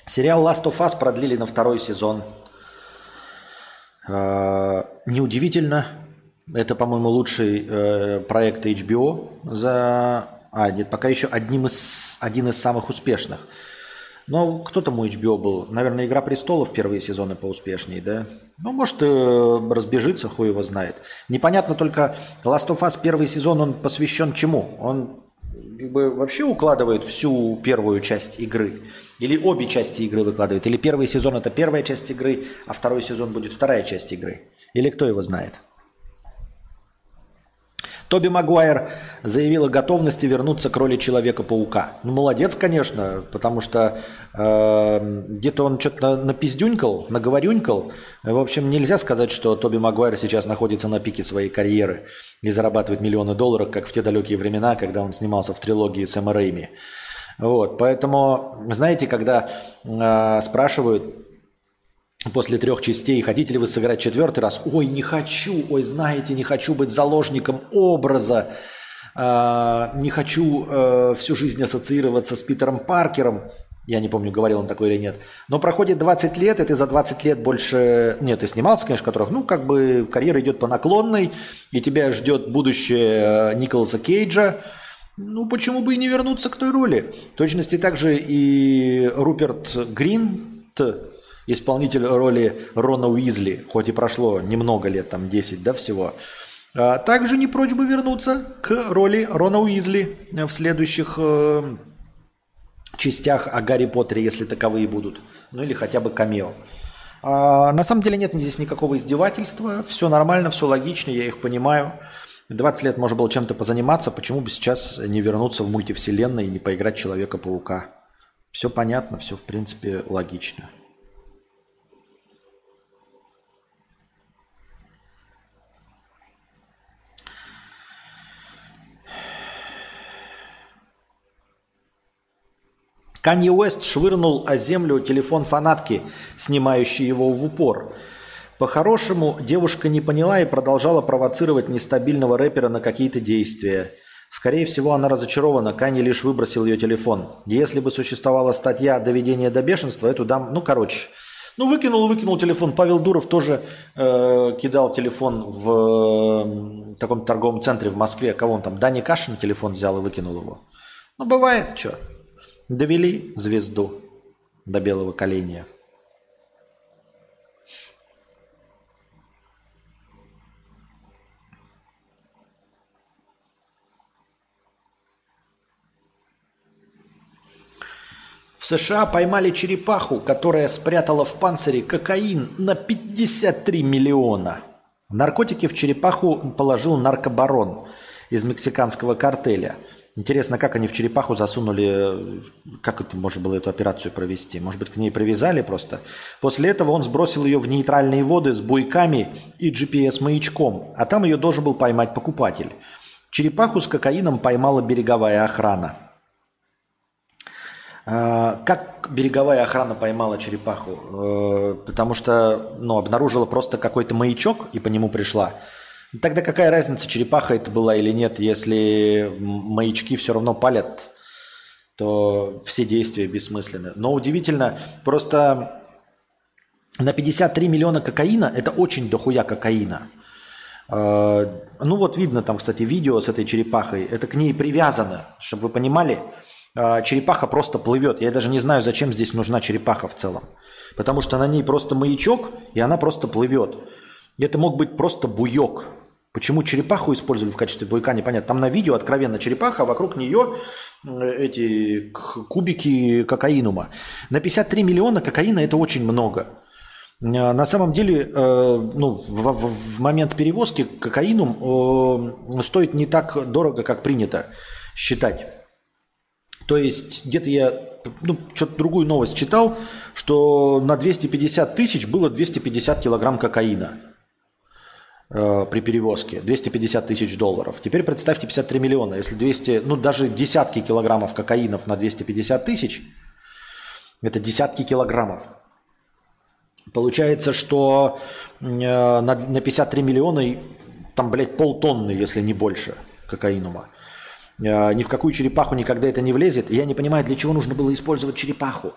Сериал Last of Us продлили на второй сезон. А, неудивительно. Это, по-моему, лучший э, проект HBO за а, нет, пока еще одним из, один из самых успешных. Но кто там у HBO был? Наверное, «Игра престолов» первые сезоны поуспешнее, да? Ну, может, э, разбежится, хуй его знает. Непонятно только, Last of Us первый сезон, он посвящен чему? Он как бы вообще укладывает всю первую часть игры? Или обе части игры выкладывает? Или первый сезон это первая часть игры, а второй сезон будет вторая часть игры? Или кто его знает? Тоби Магуайр заявил о готовности вернуться к роли Человека-паука. Ну, молодец, конечно, потому что э, где-то он что-то напиздюнькал, наговорюнькал. В общем, нельзя сказать, что Тоби Магуайр сейчас находится на пике своей карьеры и зарабатывает миллионы долларов, как в те далекие времена, когда он снимался в трилогии Сэма Рэйми. Вот, поэтому, знаете, когда э, спрашивают, после трех частей, хотите ли вы сыграть четвертый раз? Ой, не хочу, ой, знаете, не хочу быть заложником образа, э, не хочу э, всю жизнь ассоциироваться с Питером Паркером. Я не помню, говорил он такой или нет. Но проходит 20 лет, и ты за 20 лет больше... Нет, ты снимался, конечно, которых, ну, как бы карьера идет по наклонной, и тебя ждет будущее э, Николаса Кейджа. Ну, почему бы и не вернуться к той роли? В точности также и Руперт Грин, исполнитель роли Рона Уизли, хоть и прошло немного лет, там 10, да, всего, а также не прочь бы вернуться к роли Рона Уизли в следующих э, частях о Гарри Поттере, если таковые будут. Ну или хотя бы камео. А, на самом деле нет здесь никакого издевательства. Все нормально, все логично, я их понимаю. 20 лет можно было чем-то позаниматься, почему бы сейчас не вернуться в мультивселенной и не поиграть Человека-паука? Все понятно, все в принципе логично. Канье Уэст швырнул о землю телефон фанатки, снимающий его в упор. По-хорошему, девушка не поняла и продолжала провоцировать нестабильного рэпера на какие-то действия. Скорее всего, она разочарована, Канье лишь выбросил ее телефон. Если бы существовала статья «Доведение до бешенства», эту дам... Ну, короче, ну, выкинул, выкинул телефон. Павел Дуров тоже э, кидал телефон в э, таком торговом центре в Москве. Кого он там? Дани Кашин телефон взял и выкинул его. Ну, бывает, что. Довели звезду до белого коленя. В США поймали черепаху, которая спрятала в панцире кокаин на 53 миллиона. Наркотики в черепаху положил наркобарон из мексиканского картеля – Интересно, как они в черепаху засунули, как это можно было эту операцию провести? Может быть, к ней привязали просто? После этого он сбросил ее в нейтральные воды с буйками и GPS-маячком, а там ее должен был поймать покупатель. Черепаху с кокаином поймала береговая охрана. А, как береговая охрана поймала черепаху? Э, потому что ну, обнаружила просто какой-то маячок и по нему пришла. Тогда какая разница, черепаха это была или нет, если маячки все равно палят, то все действия бессмысленны. Но удивительно, просто на 53 миллиона кокаина, это очень дохуя кокаина. А, ну вот видно там, кстати, видео с этой черепахой, это к ней привязано, чтобы вы понимали, а, черепаха просто плывет. Я даже не знаю, зачем здесь нужна черепаха в целом. Потому что на ней просто маячок, и она просто плывет. Это мог быть просто буек. Почему черепаху использовали в качестве буйка, непонятно. Там на видео откровенно черепаха, а вокруг нее эти кубики кокаинума. На 53 миллиона кокаина это очень много. А, на самом деле, э, ну, в, в момент перевозки кокаинум стоит не так дорого, как принято считать. То есть где-то я ну, что-то другую новость читал, что на 250 тысяч было 250 килограмм кокаина э, при перевозке. 250 тысяч долларов. Теперь представьте 53 миллиона. Если 200, ну даже десятки килограммов кокаинов на 250 тысяч, это десятки килограммов. Получается, что э, на, на 53 миллиона там, блядь, полтонны, если не больше, кокаинума. Э, ни в какую черепаху никогда это не влезет. Я не понимаю, для чего нужно было использовать черепаху.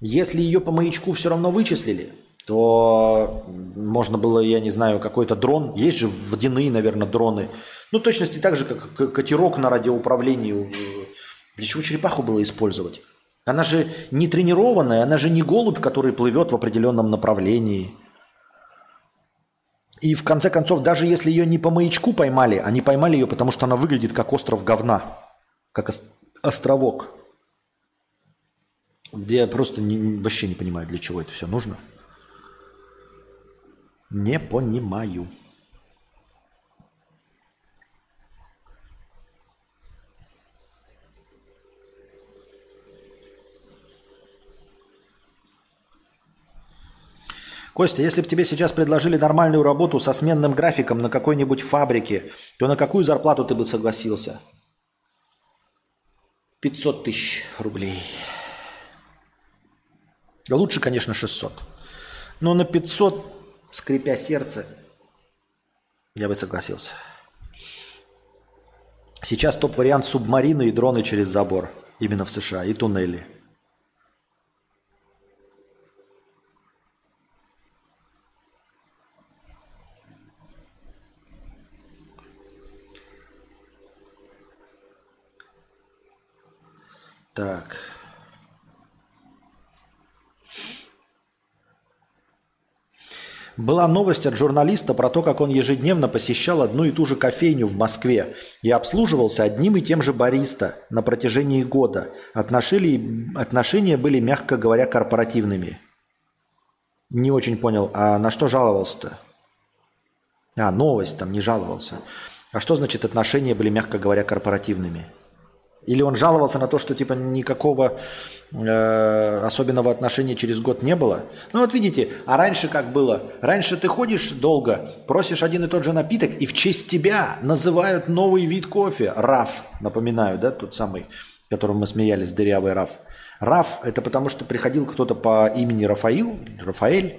Если ее по маячку все равно вычислили, то можно было, я не знаю, какой-то дрон. Есть же водяные, наверное, дроны. Ну, точности так же, как катерок на радиоуправлении. Для чего черепаху было использовать? Она же не тренированная, она же не голубь, который плывет в определенном направлении. И в конце концов, даже если ее не по маячку поймали, они поймали ее, потому что она выглядит как остров говна, как островок. Я просто не, вообще не понимаю, для чего это все нужно. Не понимаю. Костя, если бы тебе сейчас предложили нормальную работу со сменным графиком на какой-нибудь фабрике, то на какую зарплату ты бы согласился? 500 тысяч рублей. Лучше, конечно, 600. Но на 500, скрипя сердце, я бы согласился. Сейчас топ-вариант субмарины и дроны через забор. Именно в США. И туннели. Так. Была новость от журналиста про то, как он ежедневно посещал одну и ту же кофейню в Москве и обслуживался одним и тем же бариста на протяжении года. Отношения, отношения были, мягко говоря, корпоративными. Не очень понял, а на что жаловался-то? А, новость там, не жаловался. А что значит отношения были, мягко говоря, корпоративными? Или он жаловался на то, что типа никакого э, особенного отношения через год не было? Ну вот видите, а раньше как было? Раньше ты ходишь долго, просишь один и тот же напиток, и в честь тебя называют новый вид кофе. Раф, напоминаю, да, тот самый, которым мы смеялись, дырявый Раф. Раф – это потому, что приходил кто-то по имени Рафаил, Рафаэль,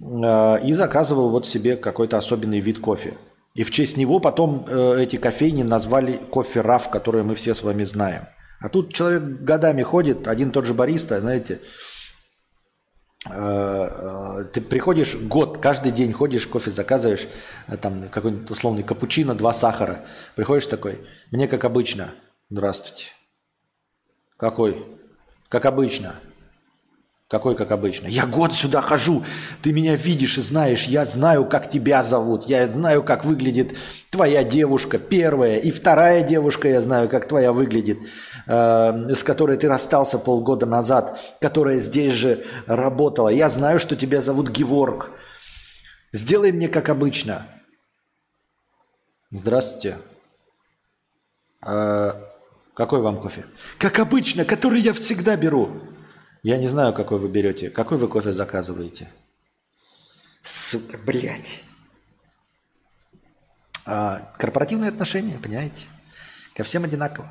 э, и заказывал вот себе какой-то особенный вид кофе. И в честь него потом э, эти кофейни назвали кофе РАФ, который мы все с вами знаем. А тут человек годами ходит, один тот же бариста, знаете, э, э, ты приходишь год, каждый день ходишь, кофе заказываешь, э, там какой-нибудь условный капучино, два сахара. Приходишь такой, мне как обычно, здравствуйте. Какой? Как обычно. Какой, как обычно? Я год сюда хожу, ты меня видишь и знаешь, я знаю, как тебя зовут, я знаю, как выглядит твоя девушка, первая, и вторая девушка, я знаю, как твоя выглядит, э, с которой ты расстался полгода назад, которая здесь же работала. Я знаю, что тебя зовут Геворг. Сделай мне, как обычно. Здравствуйте. А какой вам кофе? Как обычно, который я всегда беру. Я не знаю, какой вы берете. Какой вы кофе заказываете? Сука, блядь. А, корпоративные отношения, понимаете? Ко всем одинаково.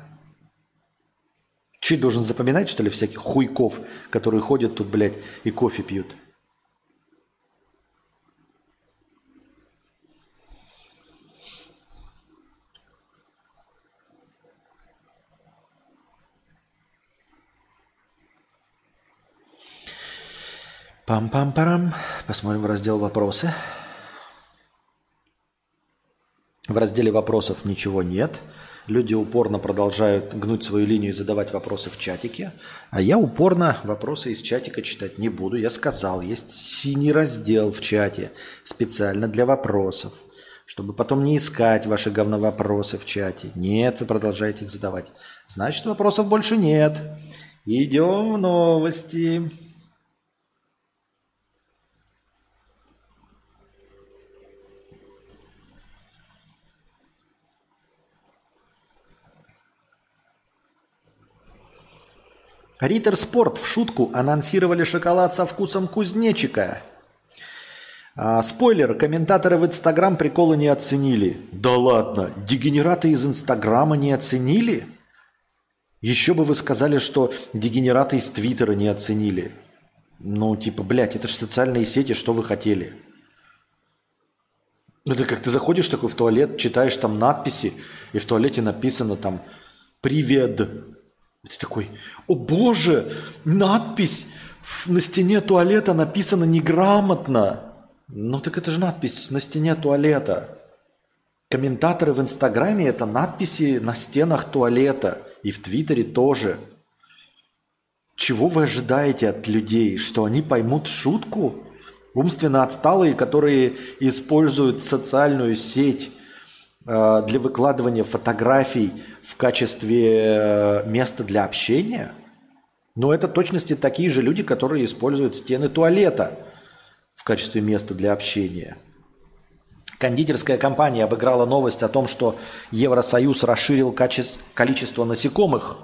Че, должен запоминать, что ли, всяких хуйков, которые ходят тут, блядь, и кофе пьют? Пам-пам-парам. Посмотрим в раздел «Вопросы». В разделе вопросов ничего нет. Люди упорно продолжают гнуть свою линию и задавать вопросы в чатике. А я упорно вопросы из чатика читать не буду. Я сказал, есть синий раздел в чате специально для вопросов. Чтобы потом не искать ваши говновопросы в чате. Нет, вы продолжаете их задавать. Значит, вопросов больше нет. Идем в новости. Риттер Спорт в шутку анонсировали шоколад со вкусом кузнечика. А, спойлер, комментаторы в Инстаграм приколы не оценили. Да ладно, дегенераты из Инстаграма не оценили? Еще бы вы сказали, что дегенераты из Твиттера не оценили. Ну, типа, блядь, это же социальные сети, что вы хотели? Это как ты заходишь такой в туалет, читаешь там надписи, и в туалете написано там «Привет, и ты такой, о боже, надпись на стене туалета написана неграмотно. Ну так это же надпись на стене туалета. Комментаторы в Инстаграме – это надписи на стенах туалета. И в Твиттере тоже. Чего вы ожидаете от людей? Что они поймут шутку? Умственно отсталые, которые используют социальную сеть для выкладывания фотографий в качестве э, места для общения, но это точности такие же люди, которые используют стены туалета в качестве места для общения. Кондитерская компания обыграла новость о том, что Евросоюз расширил каче- количество насекомых,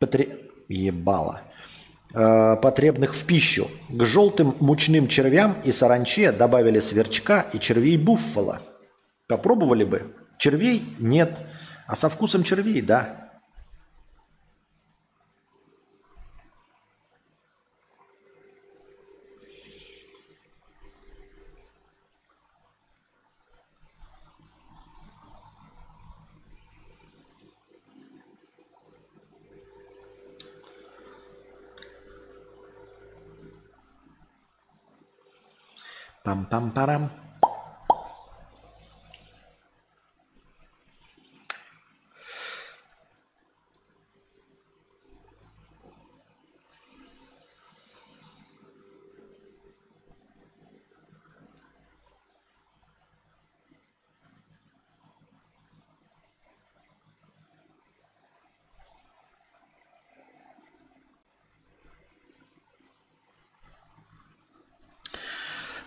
потре... ебало, э, потребных в пищу. К желтым мучным червям и саранче добавили сверчка и червей буффало – Попробовали бы. Червей нет, а со вкусом червей – да. Пам-пам-парам.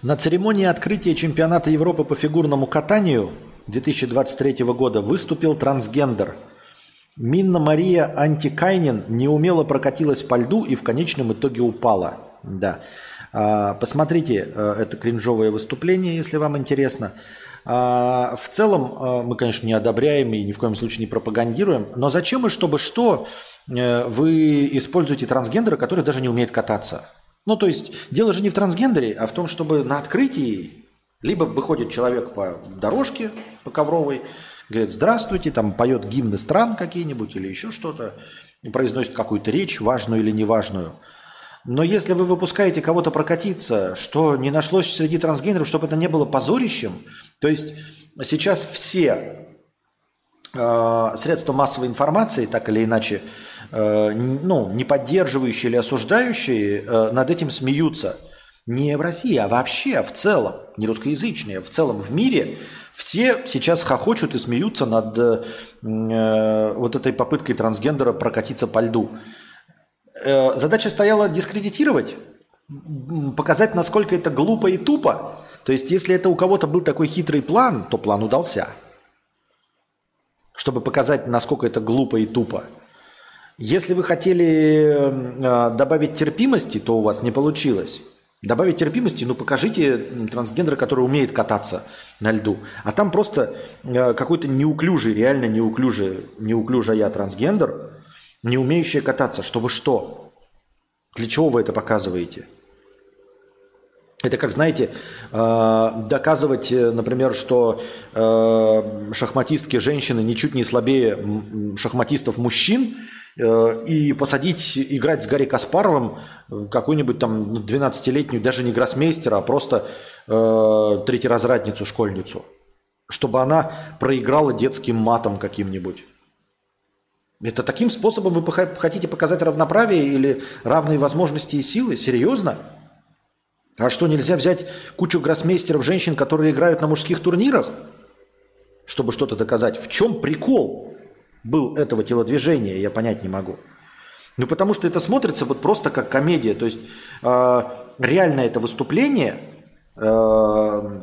На церемонии открытия чемпионата Европы по фигурному катанию 2023 года выступил трансгендер. Минна Мария Антикайнин неумело прокатилась по льду и в конечном итоге упала. Да. А, посмотрите э, это кринжовое выступление, если вам интересно. А, в целом э, мы, конечно, не одобряем и ни в коем случае не пропагандируем. Но зачем и чтобы что э, вы используете трансгендера, который даже не умеет кататься? Ну, то есть дело же не в трансгендере, а в том, чтобы на открытии либо выходит человек по дорожке, по ковровой, говорит «Здравствуйте», там поет гимны стран какие-нибудь или еще что-то, произносит какую-то речь, важную или неважную. Но если вы выпускаете кого-то прокатиться, что не нашлось среди трансгендеров, чтобы это не было позорищем, то есть сейчас все э, средства массовой информации, так или иначе, Э, ну, не поддерживающие или осуждающие э, над этим смеются. Не в России, а вообще в целом, не русскоязычные, в целом в мире все сейчас хохочут и смеются над э, вот этой попыткой трансгендера прокатиться по льду. Э, задача стояла дискредитировать, показать, насколько это глупо и тупо. То есть, если это у кого-то был такой хитрый план, то план удался. Чтобы показать, насколько это глупо и тупо. Если вы хотели э, добавить терпимости, то у вас не получилось. Добавить терпимости, ну покажите трансгендера, который умеет кататься на льду. А там просто э, какой-то неуклюжий, реально неуклюжий, неуклюжая трансгендер, не умеющая кататься. Чтобы что? Для чего вы это показываете? Это как, знаете, э, доказывать, э, например, что шахматистки женщины ничуть не слабее шахматистов мужчин, и посадить играть с Гарри Каспаровым какую-нибудь там 12-летнюю, даже не гроссмейстера, а просто э, третьеразрядницу, школьницу, чтобы она проиграла детским матом каким-нибудь. Это таким способом вы хотите показать равноправие или равные возможности и силы? Серьезно? А что, нельзя взять кучу гроссмейстеров женщин, которые играют на мужских турнирах, чтобы что-то доказать? В чем прикол был этого телодвижения, я понять не могу. Ну, потому что это смотрится вот просто как комедия. То есть э, реально это выступление э,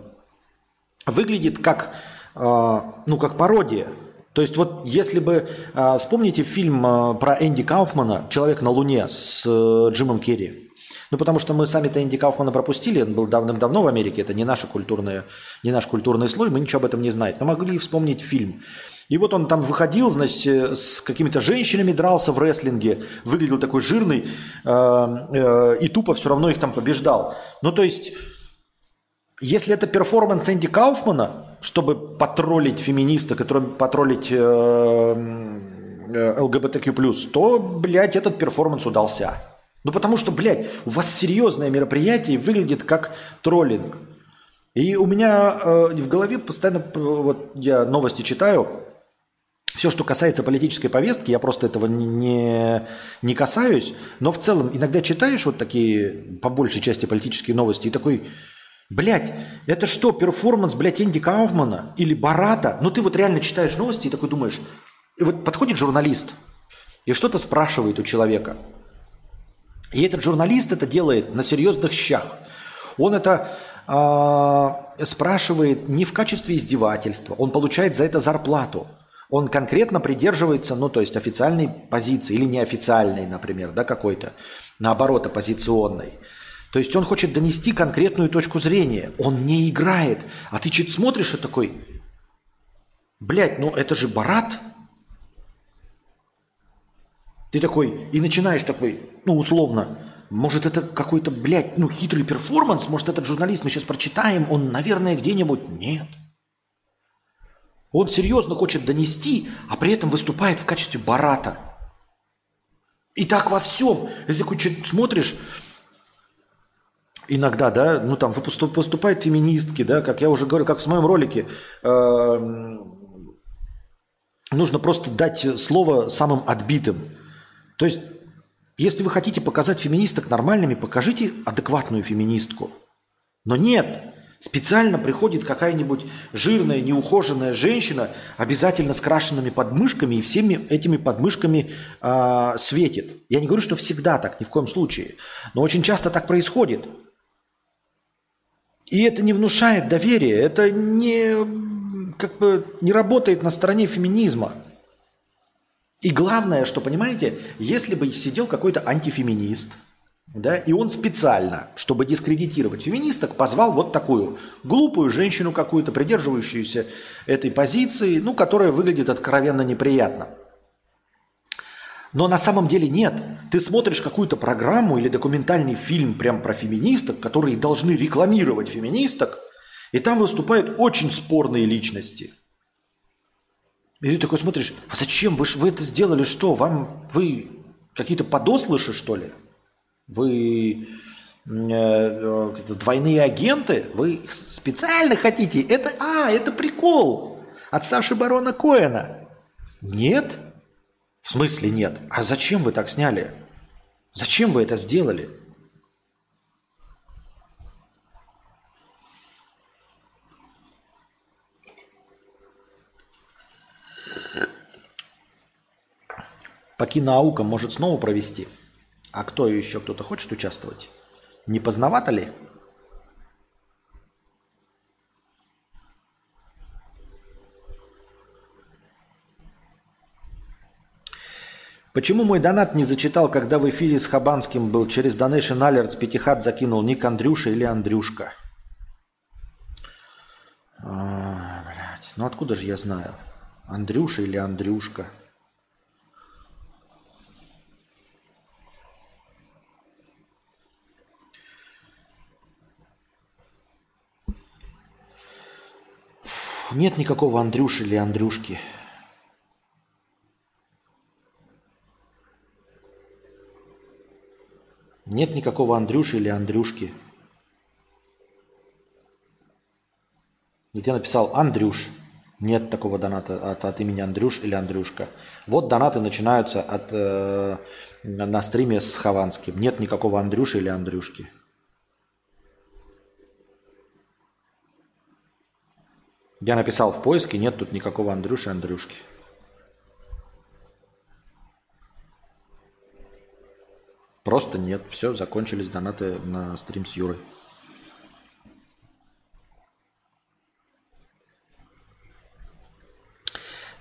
выглядит как, э, ну, как пародия. То есть вот если бы, э, вспомните фильм э, про Энди Кауфмана «Человек на Луне» с э, Джимом Керри. Ну, потому что мы сами-то Энди Кауфмана пропустили, он был давным-давно в Америке, это не, наша культурная, не наш культурный слой, мы ничего об этом не знаем. Но могли вспомнить фильм. И вот он там выходил, значит, э, с какими-то женщинами дрался в рестлинге, выглядел такой жирный, э, э, и тупо все равно их там побеждал. Ну, то есть, если это перформанс Энди Кауфмана, чтобы потроллить феминиста, которым потроллить ЛГБТQ+, то, блядь, этот перформанс удался. Ну потому что, блядь, у вас серьезное мероприятие выглядит как троллинг. И у меня э, в голове постоянно, вот я новости читаю, все, что касается политической повестки, я просто этого не, не касаюсь, но в целом иногда читаешь вот такие, по большей части, политические новости, и такой, блядь, это что, перформанс, блядь, Энди Кауфмана или Барата? Ну ты вот реально читаешь новости и такой думаешь, и вот подходит журналист и что-то спрашивает у человека – и этот журналист это делает на серьезных щах. Он это э, спрашивает не в качестве издевательства, он получает за это зарплату. Он конкретно придерживается, ну, то есть официальной позиции или неофициальной, например, да, какой-то, наоборот, оппозиционной. То есть он хочет донести конкретную точку зрения. Он не играет. А ты чуть смотришь и такой, блядь, ну это же Барат – ты такой, и начинаешь такой, ну, условно, может, это какой-то, блядь, ну, хитрый перформанс, может, этот журналист, мы сейчас прочитаем, он, наверное, где-нибудь... Нет. Он серьезно хочет донести, а при этом выступает в качестве барата. И так во всем. Ты такой что смотришь, иногда, да, ну там поступают феминистки, да, как я уже говорил, как в моем ролике, э, нужно просто дать слово самым отбитым. То есть, если вы хотите показать феминисток нормальными, покажите адекватную феминистку. Но нет, специально приходит какая-нибудь жирная, неухоженная женщина, обязательно с крашенными подмышками, и всеми этими подмышками э, светит. Я не говорю, что всегда так, ни в коем случае. Но очень часто так происходит. И это не внушает доверия, это не, как бы, не работает на стороне феминизма. И главное, что, понимаете, если бы сидел какой-то антифеминист, да, и он специально, чтобы дискредитировать феминисток, позвал вот такую глупую женщину какую-то, придерживающуюся этой позиции, ну, которая выглядит откровенно неприятно. Но на самом деле нет. Ты смотришь какую-то программу или документальный фильм прям про феминисток, которые должны рекламировать феминисток, и там выступают очень спорные личности – и ты такой смотришь, а зачем? Вы, вы это сделали что? Вам, вы какие-то подослыши, что ли? Вы э, э, двойные агенты? Вы специально хотите? Это, а, это прикол от Саши Барона Коэна. Нет? В смысле нет? А зачем вы так сняли? Зачем вы это сделали? По киноаукам может снова провести. А кто еще кто-то хочет участвовать? Не поздновато ли? Почему мой донат не зачитал, когда в эфире с Хабанским был? Через Donation Alerts Пятихат закинул ник Андрюша или Андрюшка. А, блядь, ну откуда же я знаю? Андрюша или Андрюшка? Нет никакого Андрюши или Андрюшки. Нет никакого Андрюши или Андрюшки. Тебе написал Андрюш. Нет такого доната от, от имени Андрюш или Андрюшка. Вот донаты начинаются от, э, на стриме с Хованским. Нет никакого Андрюши или Андрюшки. Я написал в поиске, нет тут никакого Андрюши Андрюшки. Просто нет. Все, закончились донаты на стрим с Юрой.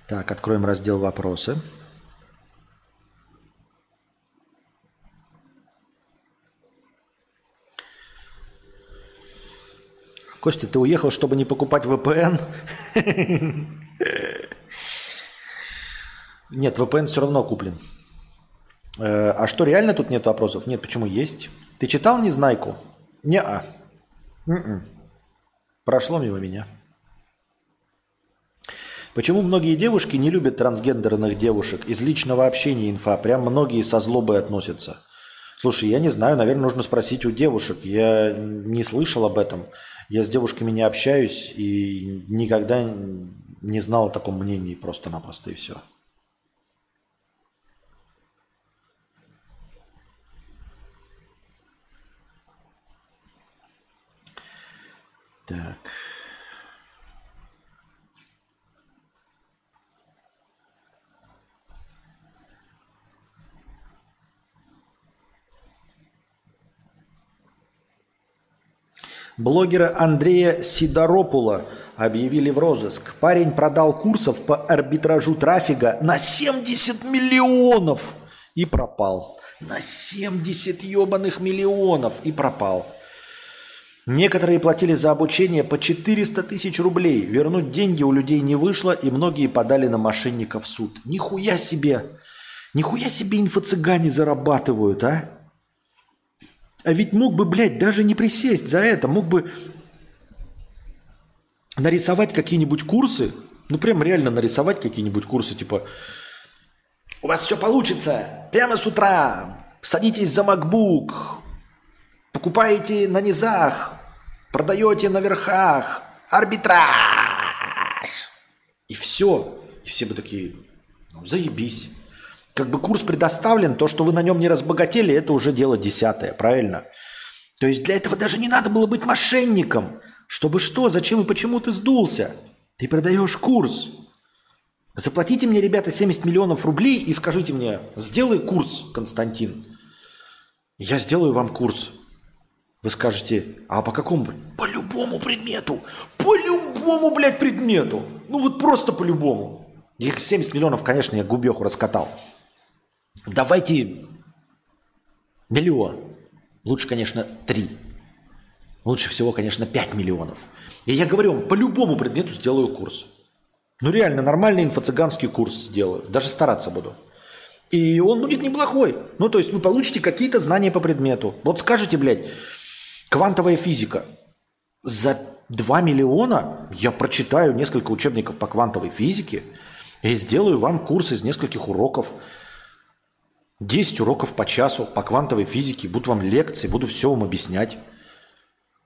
Так, откроем раздел «Вопросы». Костя, ты уехал, чтобы не покупать VPN? Нет, VPN все равно куплен. Э, а что, реально тут нет вопросов? Нет, почему есть? Ты читал «Незнайку»? Не-а. М-м. Прошло мимо меня. Почему многие девушки не любят трансгендерных девушек? Из личного общения инфа. Прям многие со злобой относятся. Слушай, я не знаю, наверное, нужно спросить у девушек. Я не слышал об этом. Я с девушками не общаюсь и никогда не знал о таком мнении просто-напросто и все. Так. Блогера Андрея Сидоропула объявили в розыск. Парень продал курсов по арбитражу трафика на 70 миллионов и пропал. На 70 ебаных миллионов и пропал. Некоторые платили за обучение по 400 тысяч рублей. Вернуть деньги у людей не вышло, и многие подали на мошенников в суд. Нихуя себе! Нихуя себе инфо-цыгане зарабатывают, а? А ведь мог бы, блядь, даже не присесть за это, мог бы нарисовать какие-нибудь курсы, ну прям реально нарисовать какие-нибудь курсы, типа у вас все получится, прямо с утра, садитесь за MacBook, покупаете на низах, продаете на верхах, арбитраж. И все. И все бы такие, ну, заебись. Как бы курс предоставлен, то, что вы на нем не разбогатели, это уже дело десятое, правильно? То есть для этого даже не надо было быть мошенником. Чтобы что, зачем и почему ты сдулся? Ты продаешь курс. Заплатите мне, ребята, 70 миллионов рублей и скажите мне, сделай курс, Константин. Я сделаю вам курс. Вы скажете, а по какому? По любому предмету. По любому, блядь, предмету. Ну вот просто по любому. Их 70 миллионов, конечно, я губеху раскатал. Давайте миллион. Лучше, конечно, три. Лучше всего, конечно, 5 миллионов. И я говорю вам, по любому предмету сделаю курс. Ну реально, нормальный инфо-цыганский курс сделаю. Даже стараться буду. И он будет неплохой. Ну, то есть вы получите какие-то знания по предмету. Вот скажете, блядь, квантовая физика. За 2 миллиона я прочитаю несколько учебников по квантовой физике и сделаю вам курс из нескольких уроков. 10 уроков по часу по квантовой физике, будут вам лекции, буду все вам объяснять.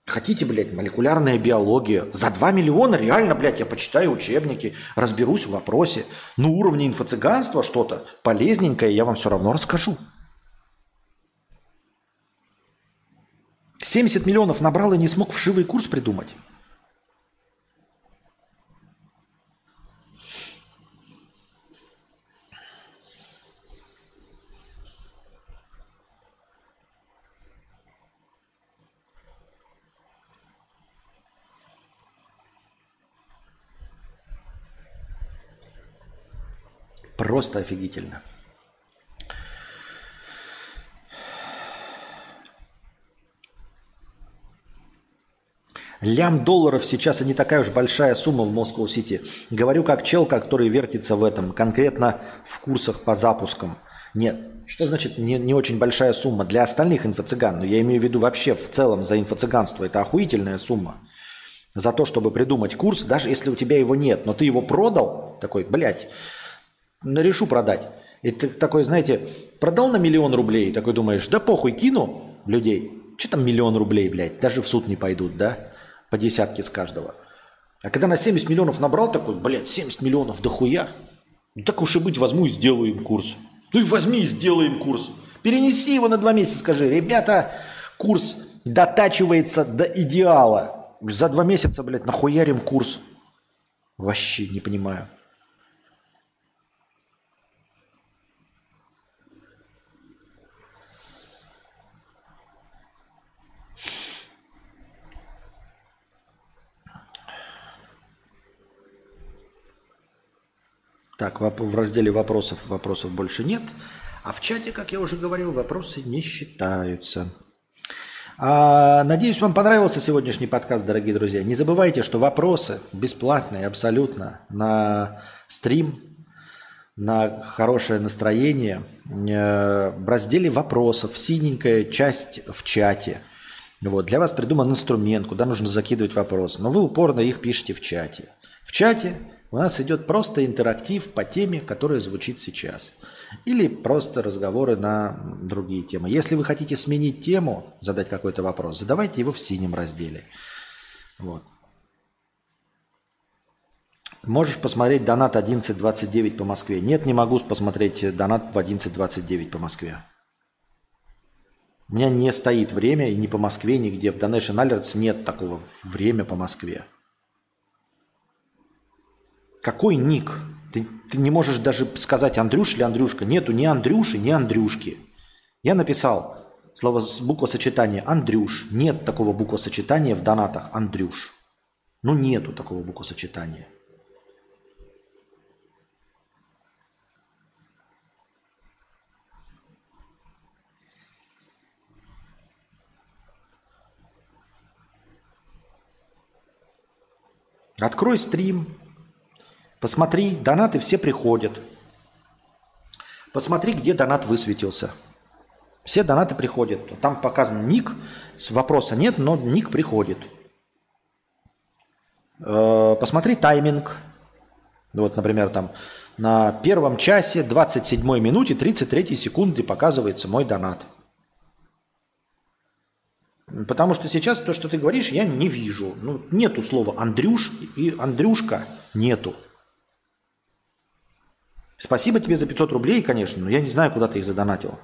Хотите, блядь, молекулярная биология? За 2 миллиона реально, блядь, я почитаю учебники, разберусь в вопросе. Ну, уровне инфо-цыганства что-то полезненькое я вам все равно расскажу. 70 миллионов набрал и не смог вшивый курс придумать. Просто офигительно. Лям долларов сейчас и не такая уж большая сумма в Москва-Сити. Говорю как чел, который вертится в этом, конкретно в курсах по запускам. Нет, что значит не, не очень большая сумма? Для остальных инфо-цыган, но я имею в виду вообще в целом за инфо-цыганство. Это охуительная сумма. за то, чтобы придумать курс, даже если у тебя его нет, но ты его продал, такой, блядь, решу продать. И ты такой, знаете, продал на миллион рублей, такой думаешь, да похуй, кину людей. Что там миллион рублей, блядь, даже в суд не пойдут, да? По десятке с каждого. А когда на 70 миллионов набрал такой, блядь, 70 миллионов дохуя, ну так уж и быть, возьму и сделаю им курс. Ну и возьми и сделай им курс. Перенеси его на два месяца, скажи, ребята, курс дотачивается до идеала. За два месяца, блядь, нахуярим курс. Вообще не понимаю. Так, в разделе вопросов вопросов больше нет. А в чате, как я уже говорил, вопросы не считаются. А, надеюсь, вам понравился сегодняшний подкаст, дорогие друзья. Не забывайте, что вопросы бесплатные абсолютно на стрим, на хорошее настроение. Э, в разделе вопросов синенькая часть в чате. Вот, для вас придуман инструмент, куда нужно закидывать вопросы. Но вы упорно их пишете в чате. В чате у нас идет просто интерактив по теме, которая звучит сейчас. Или просто разговоры на другие темы. Если вы хотите сменить тему, задать какой-то вопрос, задавайте его в синем разделе. Вот. Можешь посмотреть донат 11.29 по Москве? Нет, не могу посмотреть донат в 11.29 по Москве. У меня не стоит время, и ни по Москве, нигде. В Donation Alerts нет такого время по Москве. Какой ник? Ты, ты не можешь даже сказать Андрюш или Андрюшка. Нету ни Андрюши, ни Андрюшки. Я написал слово буквосочетание Андрюш. Нет такого буквосочетания в донатах Андрюш. Ну нету такого буквосочетания. Открой стрим, Посмотри, донаты все приходят. Посмотри, где донат высветился. Все донаты приходят. Там показан ник. С вопроса нет, но ник приходит. Э, посмотри тайминг. Вот, например, там на первом часе 27 минуте 33 секунды показывается мой донат. Потому что сейчас то, что ты говоришь, я не вижу. Ну, нету слова Андрюш и Андрюшка нету. Спасибо тебе за 500 рублей, конечно, но я не знаю, куда ты их задонатил.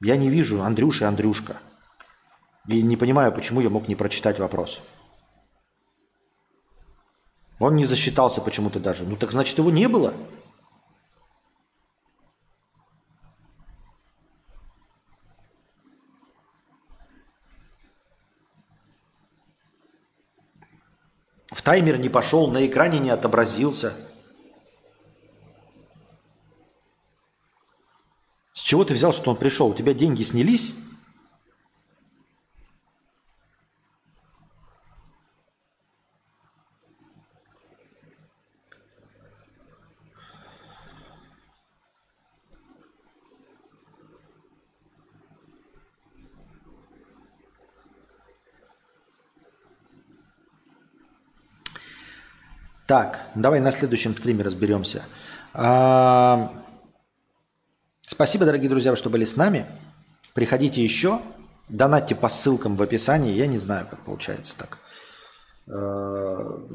Я не вижу Андрюша и Андрюшка. И не понимаю, почему я мог не прочитать вопрос. Он не засчитался почему-то даже. Ну так значит его не было. Таймер не пошел, на экране не отобразился. С чего ты взял, что он пришел? У тебя деньги снялись? Так, давай на следующем стриме разберемся. А, спасибо, дорогие друзья, что были с нами. Приходите еще. Донатьте по ссылкам в описании. Я не знаю, как получается так. А,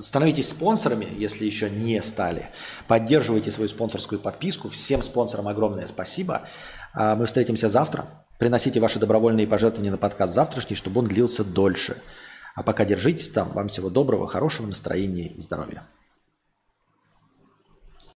становитесь спонсорами, если еще не стали. Поддерживайте свою спонсорскую подписку. Всем спонсорам огромное спасибо. А, мы встретимся завтра. Приносите ваши добровольные пожертвования на подкаст завтрашний, чтобы он длился дольше. А пока держитесь там. Вам всего доброго, хорошего настроения и здоровья.